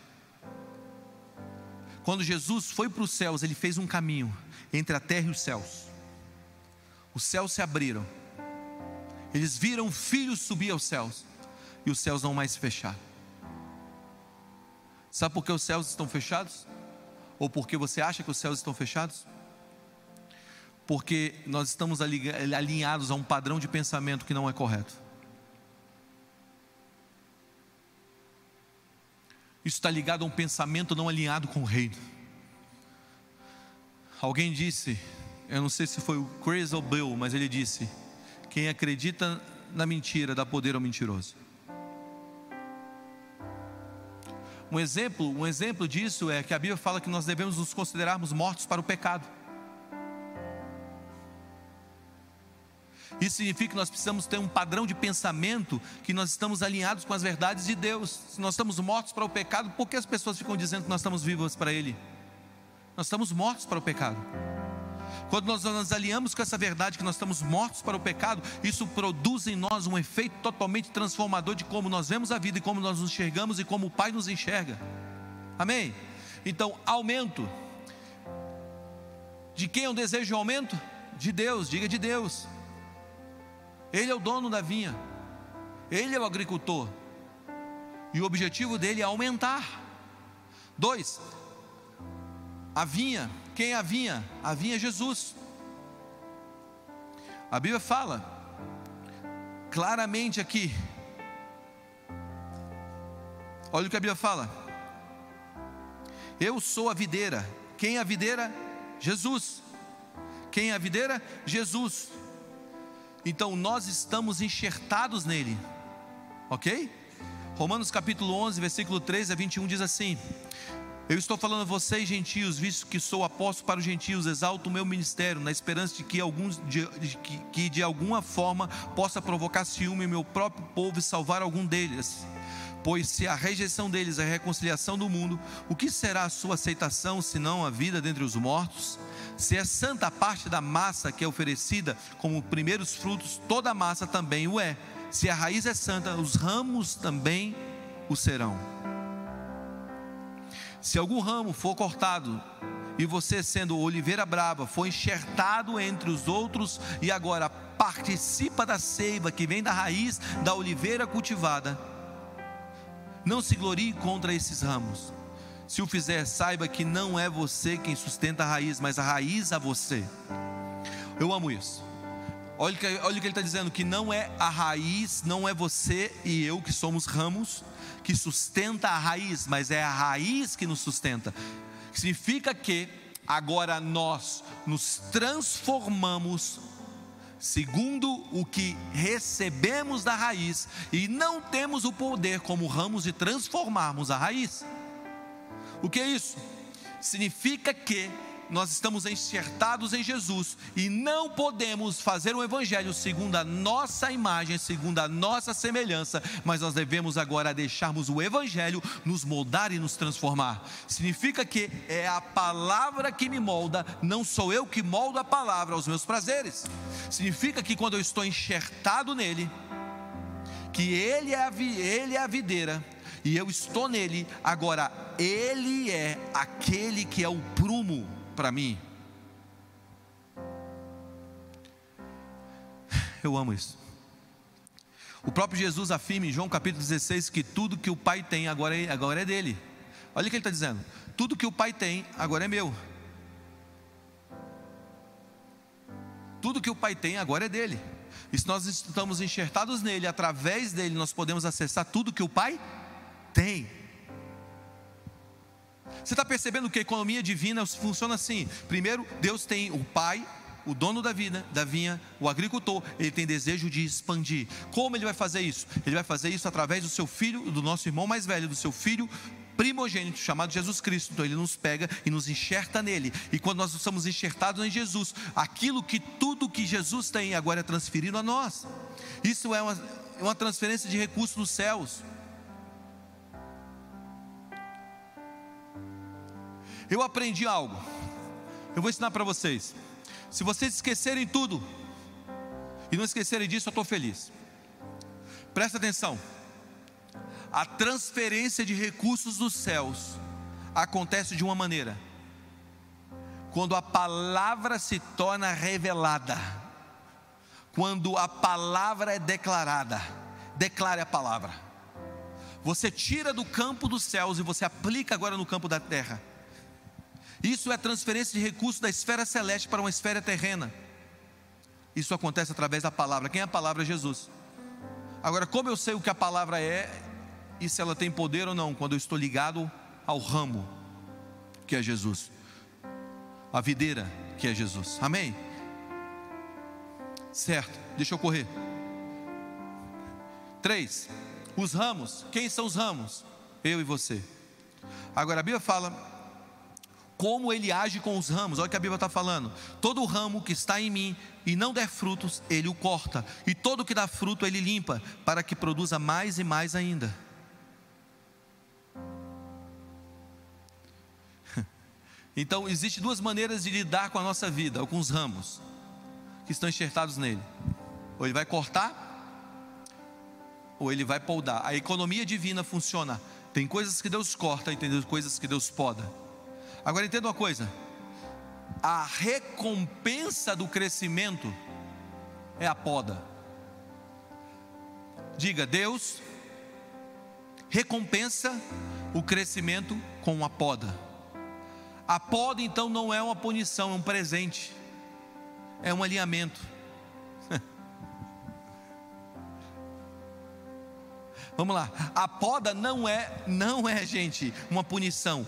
Quando Jesus foi para os céus, ele fez um caminho entre a terra e os céus. Os céus se abriram. Eles viram o filho subir aos céus e os céus não mais se fecharam. Sabe por que os céus estão fechados? Ou porque você acha que os céus estão fechados? Porque nós estamos alinhados a um padrão de pensamento que não é correto. Isso está ligado a um pensamento não alinhado com o reino. Alguém disse, eu não sei se foi o ou Bill, mas ele disse: quem acredita na mentira dá poder ao mentiroso. Um exemplo, um exemplo disso é que a Bíblia fala que nós devemos nos considerarmos mortos para o pecado. Isso significa que nós precisamos ter um padrão de pensamento que nós estamos alinhados com as verdades de Deus. Se nós estamos mortos para o pecado, por que as pessoas ficam dizendo que nós estamos vivos para Ele? Nós estamos mortos para o pecado. Quando nós nos alinhamos com essa verdade que nós estamos mortos para o pecado, isso produz em nós um efeito totalmente transformador de como nós vemos a vida e como nós nos enxergamos e como o Pai nos enxerga. Amém? Então, aumento. De quem o desejo de aumento? De Deus, diga de Deus. Ele é o dono da vinha, ele é o agricultor, e o objetivo dele é aumentar. Dois, a vinha, quem é a vinha? A vinha é Jesus. A Bíblia fala claramente aqui. Olha o que a Bíblia fala. Eu sou a videira. Quem é a videira? Jesus. Quem é a videira? Jesus. Então nós estamos enxertados nele, ok? Romanos capítulo 11, versículo 13 a 21 diz assim: Eu estou falando a vocês, gentios, visto que sou apóstolo para os gentios, exalto o meu ministério, na esperança de que, alguns, de, que, que de alguma forma possa provocar ciúme em meu próprio povo e salvar algum deles. Pois se a rejeição deles é a reconciliação do mundo, o que será a sua aceitação, senão a vida dentre os mortos? Se é santa a parte da massa que é oferecida como primeiros frutos, toda a massa também o é. Se a raiz é santa, os ramos também o serão. Se algum ramo for cortado, e você, sendo oliveira brava, foi enxertado entre os outros e agora participa da seiva que vem da raiz da oliveira cultivada, não se glorie contra esses ramos. Se o fizer, saiba que não é você quem sustenta a raiz, mas a raiz a você. Eu amo isso. Olha, olha o que ele está dizendo: que não é a raiz, não é você e eu que somos ramos que sustenta a raiz, mas é a raiz que nos sustenta. Significa que agora nós nos transformamos segundo o que recebemos da raiz e não temos o poder como ramos de transformarmos a raiz. O que é isso? Significa que nós estamos enxertados em Jesus e não podemos fazer o Evangelho segundo a nossa imagem, segundo a nossa semelhança, mas nós devemos agora deixarmos o Evangelho nos moldar e nos transformar. Significa que é a palavra que me molda, não sou eu que moldo a palavra aos meus prazeres. Significa que quando eu estou enxertado nele, que ele é a, ele é a videira e eu estou nele, agora ele é aquele que é o prumo para mim. Eu amo isso. O próprio Jesus afirma em João capítulo 16 que tudo que o Pai tem agora é, agora é dele. Olha o que ele está dizendo: tudo que o Pai tem agora é meu. Tudo que o Pai tem agora é dele. E se nós estamos enxertados nele, através dele, nós podemos acessar tudo que o Pai tem. Você está percebendo que a economia divina funciona assim? Primeiro, Deus tem o Pai, o dono da vida, da vinha, o agricultor, ele tem desejo de expandir. Como ele vai fazer isso? Ele vai fazer isso através do seu filho, do nosso irmão mais velho, do seu filho primogênito chamado Jesus Cristo. Então ele nos pega e nos enxerta nele. E quando nós somos enxertados em Jesus, aquilo que tudo que Jesus tem agora é transferido a nós. Isso é uma, é uma transferência de recursos dos céus. Eu aprendi algo. Eu vou ensinar para vocês. Se vocês esquecerem tudo e não esquecerem disso, eu estou feliz. Presta atenção. A transferência de recursos dos céus acontece de uma maneira: quando a palavra se torna revelada, quando a palavra é declarada. Declare a palavra. Você tira do campo dos céus e você aplica agora no campo da terra. Isso é transferência de recursos da esfera celeste para uma esfera terrena. Isso acontece através da palavra. Quem é a palavra? Jesus. Agora, como eu sei o que a palavra é e se ela tem poder ou não, quando eu estou ligado ao ramo, que é Jesus, a videira, que é Jesus, amém? Certo, deixa eu correr. Três, os ramos, quem são os ramos? Eu e você. Agora a Bíblia fala como ele age com os ramos. Olha o que a Bíblia está falando. Todo ramo que está em mim e não der frutos, ele o corta. E todo que dá fruto, ele limpa, para que produza mais e mais ainda. *laughs* Então, existem duas maneiras de lidar com a nossa vida, com os ramos que estão enxertados nele. Ou ele vai cortar, ou ele vai podar. A economia divina funciona. Tem coisas que Deus corta e tem coisas que Deus poda. Agora entenda uma coisa: a recompensa do crescimento é a poda. Diga, Deus recompensa o crescimento com a poda. A poda então não é uma punição, é um presente, é um alinhamento. *laughs* Vamos lá, a poda não é, não é, gente, uma punição,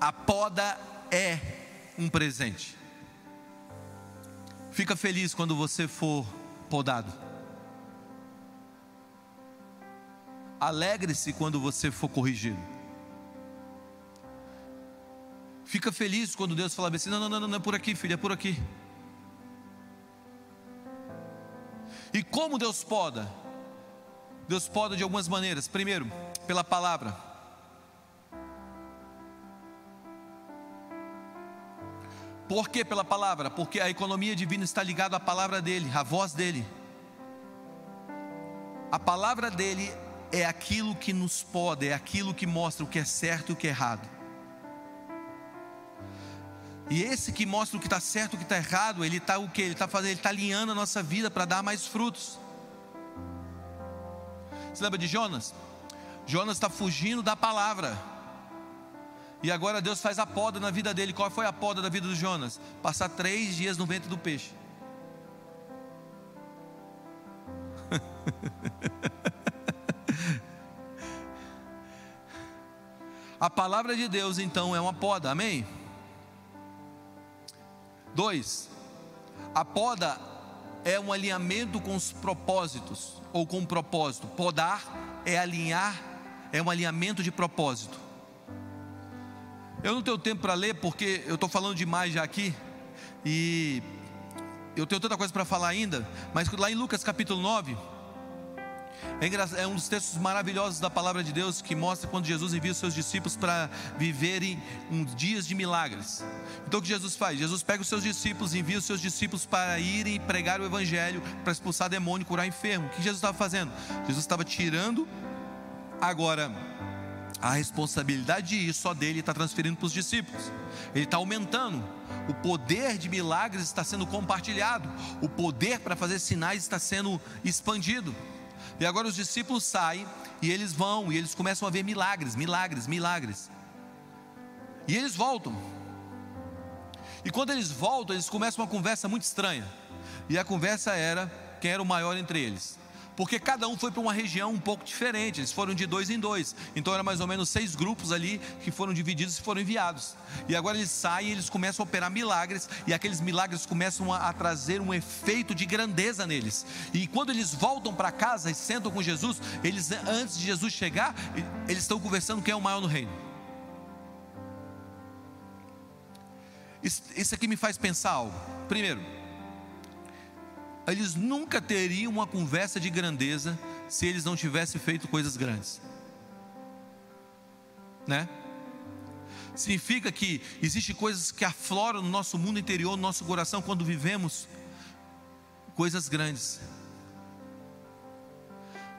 a poda é um presente. Fica feliz quando você for podado. Alegre-se quando você for corrigido. Fica feliz quando Deus fala assim: não, não, não, não é por aqui, filho, é por aqui. E como Deus poda? Deus poda de algumas maneiras. Primeiro, pela palavra. Por que pela palavra? Porque a economia divina está ligada à palavra dele, à voz dele. A palavra dele é aquilo que nos pode, é aquilo que mostra o que é certo e o que é errado. E esse que mostra o que está certo e o que está errado, ele está o que? Ele está fazendo, ele está alinhando a nossa vida para dar mais frutos. Você lembra de Jonas? Jonas está fugindo da palavra. E agora Deus faz a poda na vida dele. Qual foi a poda da vida do Jonas? Passar três dias no ventre do peixe. *laughs* a palavra de Deus então é uma poda, amém? Dois, a poda é um alinhamento com os propósitos, ou com o propósito. Podar é alinhar, é um alinhamento de propósito. Eu não tenho tempo para ler porque eu estou falando demais já aqui e eu tenho tanta coisa para falar ainda, mas lá em Lucas capítulo 9, é, é um dos textos maravilhosos da palavra de Deus que mostra quando Jesus envia os seus discípulos para viverem uns dias de milagres. Então o que Jesus faz? Jesus pega os seus discípulos, envia os seus discípulos para irem pregar o evangelho, para expulsar demônio, curar enfermo. O que Jesus estava fazendo? Jesus estava tirando agora a responsabilidade de ir só dele está transferindo para os discípulos. Ele está aumentando. O poder de milagres está sendo compartilhado. O poder para fazer sinais está sendo expandido. E agora os discípulos saem e eles vão e eles começam a ver milagres, milagres, milagres. E eles voltam. E quando eles voltam, eles começam uma conversa muito estranha. E a conversa era quem era o maior entre eles porque cada um foi para uma região um pouco diferente, eles foram de dois em dois, então era mais ou menos seis grupos ali que foram divididos e foram enviados. E agora eles saem, eles começam a operar milagres, e aqueles milagres começam a, a trazer um efeito de grandeza neles. E quando eles voltam para casa e sentam com Jesus, eles antes de Jesus chegar, eles estão conversando quem é o maior no reino. Isso aqui me faz pensar algo. Primeiro, eles nunca teriam uma conversa de grandeza se eles não tivessem feito coisas grandes. Né? Significa que existem coisas que afloram no nosso mundo interior, no nosso coração, quando vivemos coisas grandes.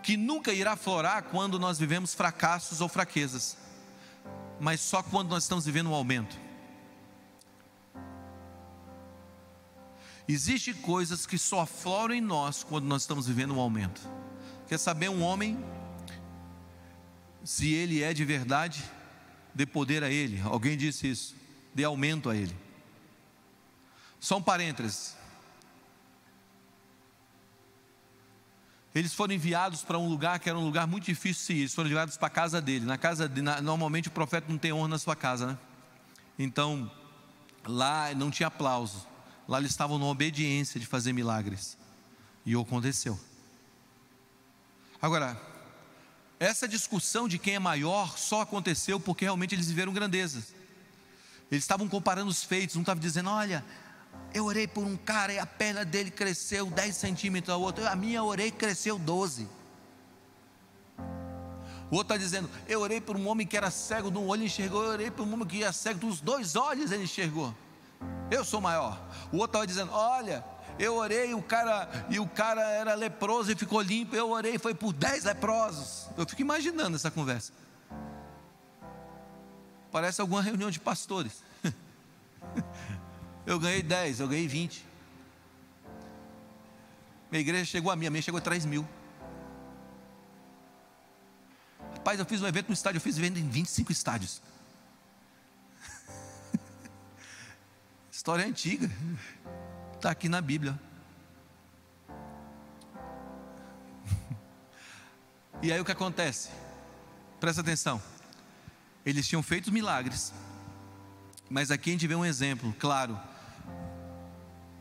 que nunca irá florar quando nós vivemos fracassos ou fraquezas, mas só quando nós estamos vivendo um aumento. Existem coisas que só afloram em nós quando nós estamos vivendo um aumento. Quer saber um homem se ele é de verdade? Dê poder a ele. Alguém disse isso. Dê aumento a ele. Só um parênteses. Eles foram enviados para um lugar que era um lugar muito difícil de ir. Eles foram enviados para a casa dele. Na casa de, na, normalmente o profeta não tem honra na sua casa, né? Então, lá não tinha aplauso. Lá eles estavam numa obediência de fazer milagres. E aconteceu. Agora, essa discussão de quem é maior só aconteceu porque realmente eles viveram grandezas. Eles estavam comparando os feitos, um estava dizendo: Olha, eu orei por um cara e a perna dele cresceu 10 centímetros, a outra, a minha orei cresceu 12. O outro está dizendo: Eu orei por um homem que era cego de um olho e enxergou, eu orei por um homem que era cego dos dois olhos ele enxergou. Eu sou maior. O outro estava dizendo: Olha, eu orei o cara, e o cara era leproso e ficou limpo. Eu orei e foi por dez leprosos. Eu fico imaginando essa conversa. Parece alguma reunião de pastores. *laughs* Eu ganhei 10, eu ganhei 20. Minha igreja chegou a mim, a minha chegou a 3 mil. Rapaz, eu fiz um evento no estádio, eu fiz evento em 25 estádios. História antiga. Está aqui na Bíblia. *laughs* E aí o que acontece? Presta atenção. Eles tinham feito milagres. Mas aqui a gente vê um exemplo, claro,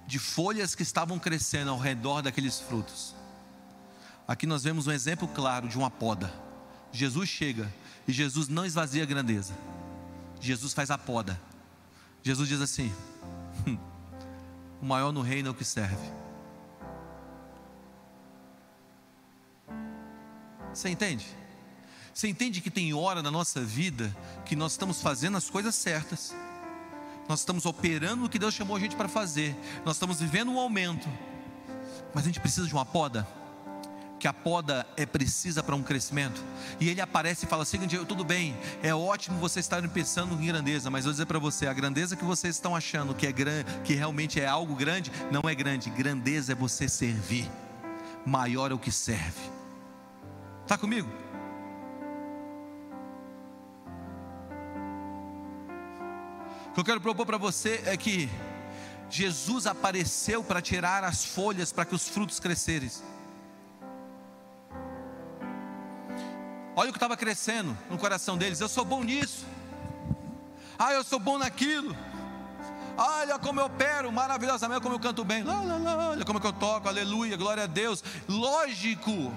de folhas que estavam crescendo ao redor daqueles frutos. Aqui nós vemos um exemplo claro de uma poda. Jesus chega e Jesus não esvazia a grandeza. Jesus faz a poda. Jesus diz assim: *laughs* o maior no reino é o que serve. Você entende? Você entende que tem hora na nossa vida que nós estamos fazendo as coisas certas nós estamos operando o que Deus chamou a gente para fazer, nós estamos vivendo um aumento, mas a gente precisa de uma poda. Que a poda é precisa para um crescimento, e ele aparece e fala assim: tudo bem, é ótimo você estar pensando em grandeza, mas eu vou dizer para você: a grandeza que vocês estão achando que é grande, que realmente é algo grande, não é grande, grandeza é você servir, maior é o que serve. Está comigo? que eu quero propor para você é que Jesus apareceu para tirar as folhas para que os frutos crescerem. Olha o que estava crescendo no coração deles. Eu sou bom nisso. Ah, eu sou bom naquilo. Olha como eu opero maravilhosamente, como eu canto bem. Olha como eu toco, aleluia, glória a Deus. Lógico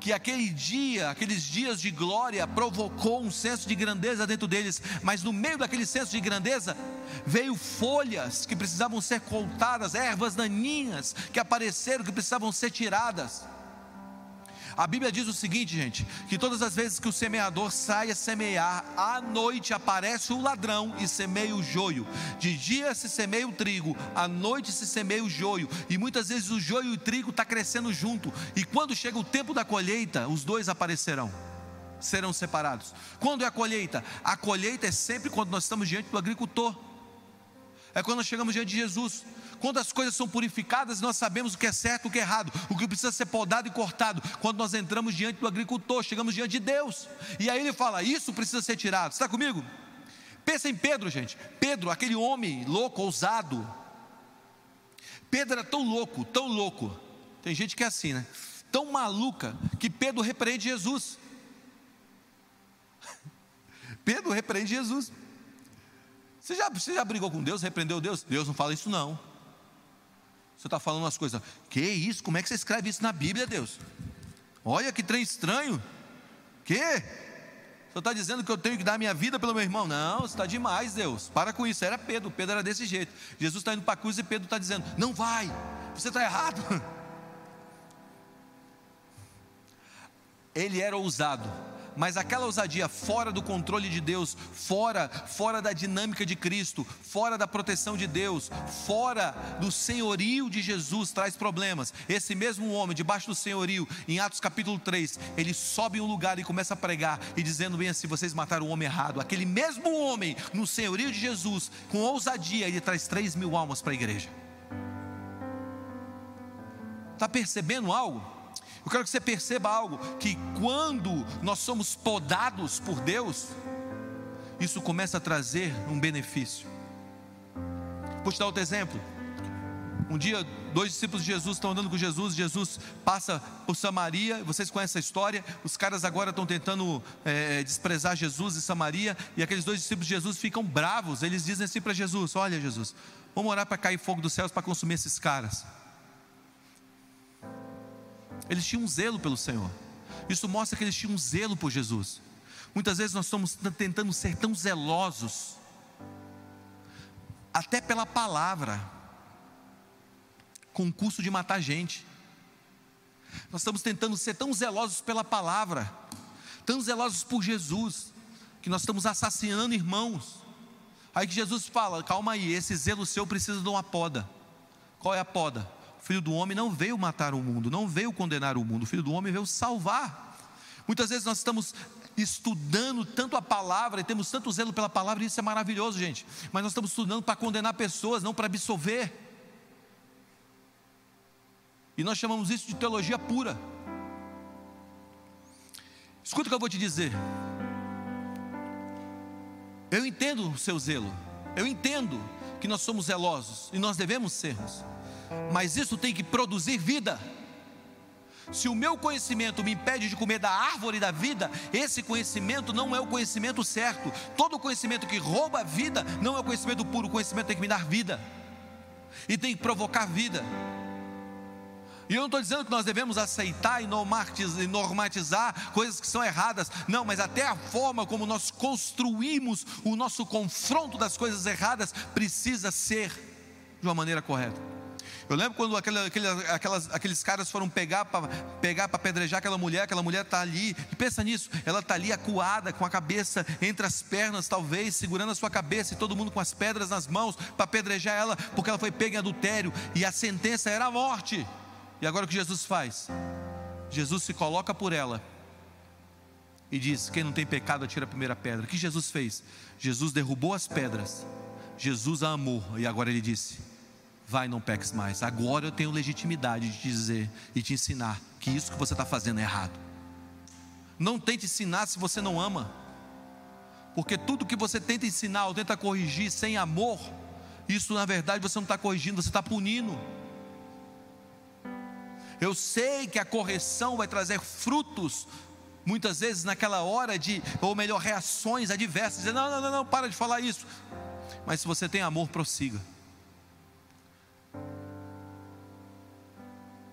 que aquele dia, aqueles dias de glória, provocou um senso de grandeza dentro deles, mas no meio daquele senso de grandeza, veio folhas que precisavam ser cortadas, ervas daninhas que apareceram, que precisavam ser tiradas. A Bíblia diz o seguinte, gente: que todas as vezes que o semeador sai a semear, à noite aparece o ladrão e semeia o joio. De dia se semeia o trigo, à noite se semeia o joio. E muitas vezes o joio e o trigo estão tá crescendo junto. E quando chega o tempo da colheita, os dois aparecerão serão separados. Quando é a colheita? A colheita é sempre quando nós estamos diante do agricultor. É quando nós chegamos diante de Jesus. Quando as coisas são purificadas, nós sabemos o que é certo o que é errado, o que precisa ser podado e cortado. Quando nós entramos diante do agricultor, chegamos diante de Deus. E aí ele fala: Isso precisa ser tirado. Está comigo? Pensa em Pedro, gente. Pedro, aquele homem louco, ousado. Pedro era tão louco, tão louco. Tem gente que é assim, né? Tão maluca que Pedro repreende Jesus. *laughs* Pedro repreende Jesus. Você já, você já brigou com Deus, repreendeu Deus? Deus não fala isso, não. Você está falando umas coisas. Que isso? Como é que você escreve isso na Bíblia, Deus? Olha que trem estranho. Que? Você está dizendo que eu tenho que dar minha vida pelo meu irmão? Não, está demais, Deus. Para com isso. Era Pedro. Pedro era desse jeito. Jesus está indo para a cruz e Pedro está dizendo: Não vai. Você está errado. *laughs* Ele era ousado, mas aquela ousadia fora do controle de Deus, fora, fora da dinâmica de Cristo, fora da proteção de Deus, fora do senhorio de Jesus traz problemas. Esse mesmo homem, debaixo do senhorio, em Atos capítulo 3, ele sobe em um lugar e começa a pregar e dizendo bem assim: vocês mataram o homem errado. Aquele mesmo homem, no senhorio de Jesus, com ousadia, ele traz 3 mil almas para a igreja. Está percebendo algo? Eu quero que você perceba algo: que quando nós somos podados por Deus, isso começa a trazer um benefício. Vou te dar outro exemplo. Um dia, dois discípulos de Jesus estão andando com Jesus, Jesus passa por Samaria, vocês conhecem essa história. Os caras agora estão tentando é, desprezar Jesus e Samaria, e aqueles dois discípulos de Jesus ficam bravos. Eles dizem assim para Jesus: Olha, Jesus, vamos orar para cair fogo dos céus para consumir esses caras. Eles tinham um zelo pelo Senhor. Isso mostra que eles tinham um zelo por Jesus. Muitas vezes nós estamos tentando ser tão zelosos, até pela palavra, com o curso de matar gente. Nós estamos tentando ser tão zelosos pela palavra, tão zelosos por Jesus, que nós estamos assassinando irmãos. Aí que Jesus fala: calma aí, esse zelo seu precisa de uma poda. Qual é a poda? Filho do homem não veio matar o mundo, não veio condenar o mundo, o filho do homem veio salvar. Muitas vezes nós estamos estudando tanto a palavra e temos tanto zelo pela palavra, e isso é maravilhoso, gente. Mas nós estamos estudando para condenar pessoas, não para absolver. E nós chamamos isso de teologia pura. Escuta o que eu vou te dizer. Eu entendo o seu zelo. Eu entendo que nós somos zelosos e nós devemos sermos mas isso tem que produzir vida. Se o meu conhecimento me impede de comer da árvore da vida, esse conhecimento não é o conhecimento certo. Todo conhecimento que rouba a vida não é o conhecimento puro, o conhecimento tem que me dar vida e tem que provocar vida. E eu não estou dizendo que nós devemos aceitar e normatizar coisas que são erradas, não, mas até a forma como nós construímos o nosso confronto das coisas erradas precisa ser de uma maneira correta. Eu lembro quando aquele, aquele, aquelas, aqueles caras foram pegar para pegar para apedrejar aquela mulher, aquela mulher está ali, e pensa nisso, ela está ali acuada, com a cabeça entre as pernas, talvez, segurando a sua cabeça, e todo mundo com as pedras nas mãos para apedrejar ela, porque ela foi pega em adultério, e a sentença era a morte. E agora o que Jesus faz? Jesus se coloca por ela e diz: Quem não tem pecado, atira a primeira pedra. O que Jesus fez? Jesus derrubou as pedras, Jesus a amou, e agora ele disse: vai, não peques mais. Agora eu tenho legitimidade de te dizer e te ensinar que isso que você está fazendo é errado. Não tente ensinar se você não ama, porque tudo que você tenta ensinar ou tenta corrigir sem amor, isso na verdade você não está corrigindo, você está punindo. Eu sei que a correção vai trazer frutos, muitas vezes naquela hora de, ou melhor, reações adversas, dizer, não, não, não, não, para de falar isso. Mas se você tem amor, prossiga.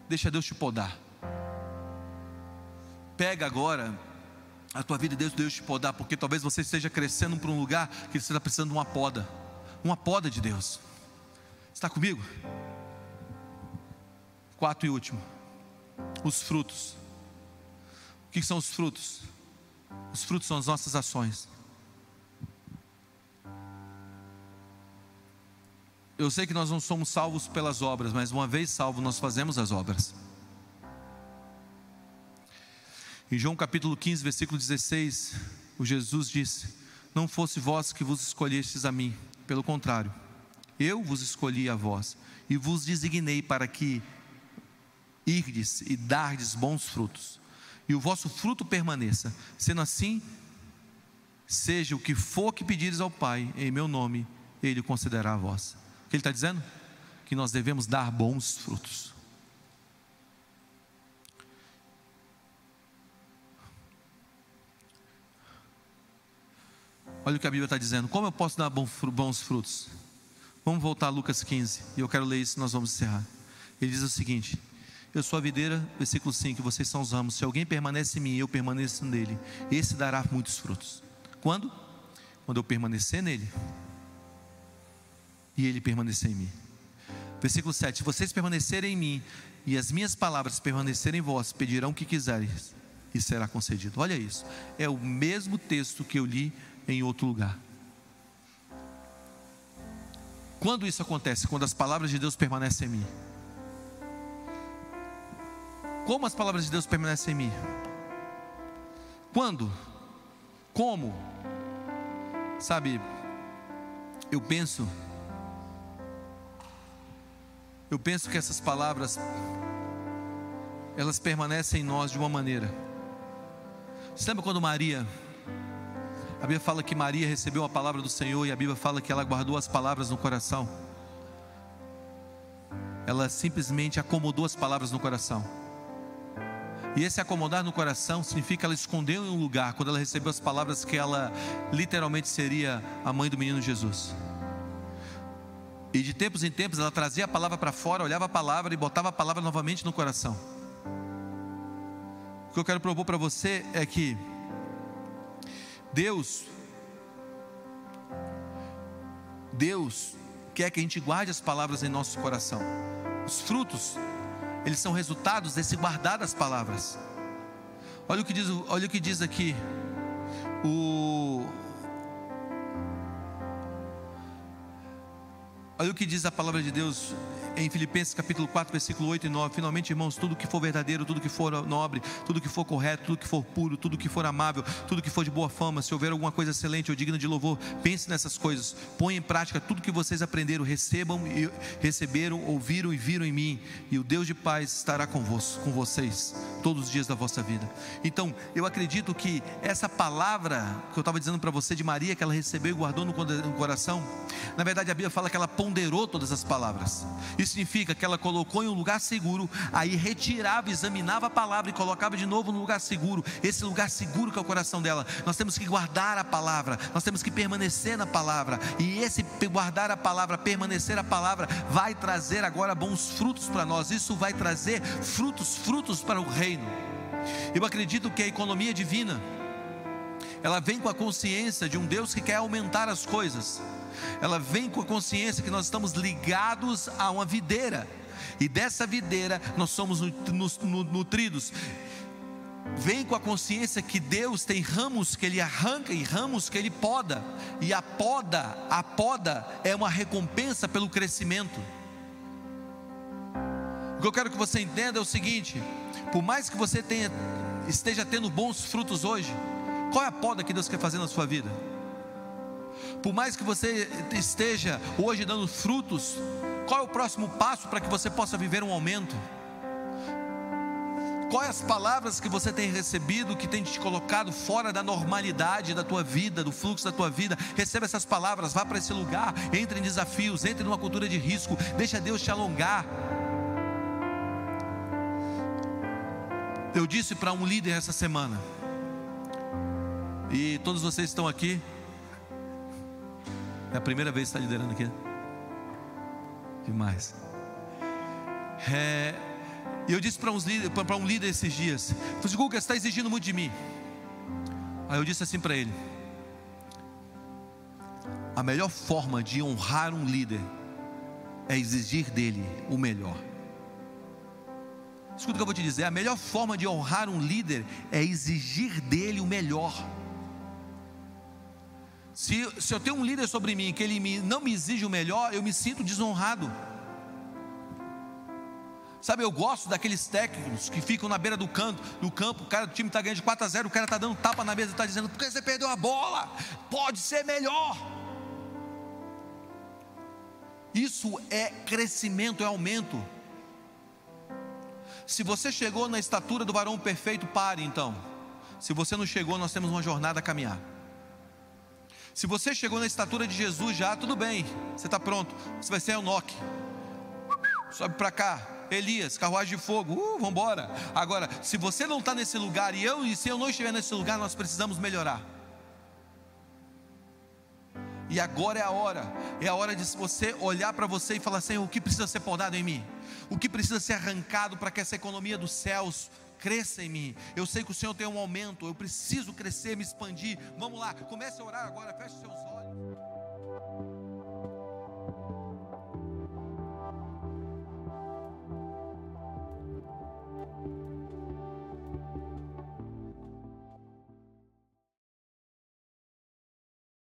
Deixa Deus te podar. Pega agora a tua vida Deus, Deus te podar, porque talvez você esteja crescendo para um lugar que você está precisando de uma poda, uma poda de Deus. Está comigo? Quarto e último, os frutos. O que são os frutos? Os frutos são as nossas ações. Eu sei que nós não somos salvos pelas obras, mas uma vez salvo, nós fazemos as obras. Em João capítulo 15, versículo 16, o Jesus disse: Não fosse vós que vos escolhestes a mim, pelo contrário, eu vos escolhi a vós e vos designei para que irdes e dardes bons frutos, e o vosso fruto permaneça. Sendo assim, seja o que for que pedires ao Pai em meu nome, ele o concederá a vós. O que ele está dizendo? Que nós devemos dar bons frutos. Olha o que a Bíblia está dizendo. Como eu posso dar bons frutos? Vamos voltar a Lucas 15. E eu quero ler isso e nós vamos encerrar. Ele diz o seguinte: Eu sou a videira, versículo 5. Vocês são os ramos. Se alguém permanece em mim, eu permaneço nele. Esse dará muitos frutos. Quando? Quando eu permanecer nele e ele permanecer em mim. Versículo 7: Se vocês permanecerem em mim e as minhas palavras permanecerem em vós, pedirão o que quiseres e será concedido. Olha isso, é o mesmo texto que eu li em outro lugar. Quando isso acontece? Quando as palavras de Deus permanecem em mim. Como as palavras de Deus permanecem em mim? Quando? Como? Sabe, eu penso, eu penso que essas palavras, elas permanecem em nós de uma maneira. Você lembra quando Maria, a Bíblia fala que Maria recebeu a palavra do Senhor e a Bíblia fala que ela guardou as palavras no coração. Ela simplesmente acomodou as palavras no coração. E esse acomodar no coração significa ela escondeu em um lugar quando ela recebeu as palavras que ela literalmente seria a mãe do menino Jesus. E de tempos em tempos ela trazia a palavra para fora, olhava a palavra e botava a palavra novamente no coração. O que eu quero propor para você é que Deus Deus quer que a gente guarde as palavras em nosso coração. Os frutos eles são resultados desse guardar das palavras. Olha o que diz, olha o que diz aqui o Olha o que diz a palavra de Deus em Filipenses capítulo 4, versículo 8 e 9. Finalmente, irmãos, tudo que for verdadeiro, tudo que for nobre, tudo que for correto, tudo que for puro, tudo que for amável, tudo que for de boa fama, se houver alguma coisa excelente ou digna de louvor, pense nessas coisas. Põe em prática tudo que vocês aprenderam, recebam e receberam, ouviram e viram em mim, e o Deus de paz estará convosco, com vocês todos os dias da vossa vida. Então, eu acredito que essa palavra que eu estava dizendo para você de Maria, que ela recebeu e guardou no coração, na verdade a Bíblia fala que ela ponderou todas as palavras. Isso significa que ela colocou em um lugar seguro, aí retirava, examinava a palavra e colocava de novo no lugar seguro. Esse lugar seguro que é o coração dela. Nós temos que guardar a palavra, nós temos que permanecer na palavra. E esse guardar a palavra, permanecer a palavra, vai trazer agora bons frutos para nós. Isso vai trazer frutos, frutos para o reino. Eu acredito que a economia divina, ela vem com a consciência de um Deus que quer aumentar as coisas ela vem com a consciência que nós estamos ligados a uma videira, e dessa videira nós somos nutridos. Vem com a consciência que Deus tem ramos que Ele arranca e ramos que Ele poda, e a poda, a poda é uma recompensa pelo crescimento. O que eu quero que você entenda é o seguinte: por mais que você tenha, esteja tendo bons frutos hoje, qual é a poda que Deus quer fazer na sua vida? Por mais que você esteja hoje dando frutos, qual é o próximo passo para que você possa viver um aumento? Quais as palavras que você tem recebido que tem te colocado fora da normalidade da tua vida, do fluxo da tua vida? Receba essas palavras, vá para esse lugar, entre em desafios, entre numa cultura de risco, deixa Deus te alongar. Eu disse para um líder essa semana, e todos vocês estão aqui, é a primeira vez que está liderando aqui. Demais. É, eu disse para um líder esses dias: Falei, Guga, você está exigindo muito de mim. Aí eu disse assim para ele: A melhor forma de honrar um líder é exigir dele o melhor. Escuta o que eu vou te dizer: a melhor forma de honrar um líder é exigir dele o melhor. Se, se eu tenho um líder sobre mim que ele me, não me exige o melhor, eu me sinto desonrado. Sabe, eu gosto daqueles técnicos que ficam na beira do canto, do campo, o cara do time está ganhando de 4 a 0, o cara está dando tapa na mesa e está dizendo, por que você perdeu a bola? Pode ser melhor. Isso é crescimento, é aumento. Se você chegou na estatura do varão perfeito, pare então. Se você não chegou, nós temos uma jornada a caminhar. Se você chegou na estatura de Jesus já, tudo bem, você está pronto. Você vai ser Enoque. Sobe para cá. Elias, carruagem de fogo, uh, vamos embora. Agora, se você não está nesse lugar e eu e se eu não estiver nesse lugar, nós precisamos melhorar. E agora é a hora, é a hora de você olhar para você e falar: Senhor, o que precisa ser podado em mim? O que precisa ser arrancado para que essa economia dos céus cresça em mim. Eu sei que o Senhor tem um aumento, eu preciso crescer, me expandir. Vamos lá, comece a orar agora, feche seus olhos.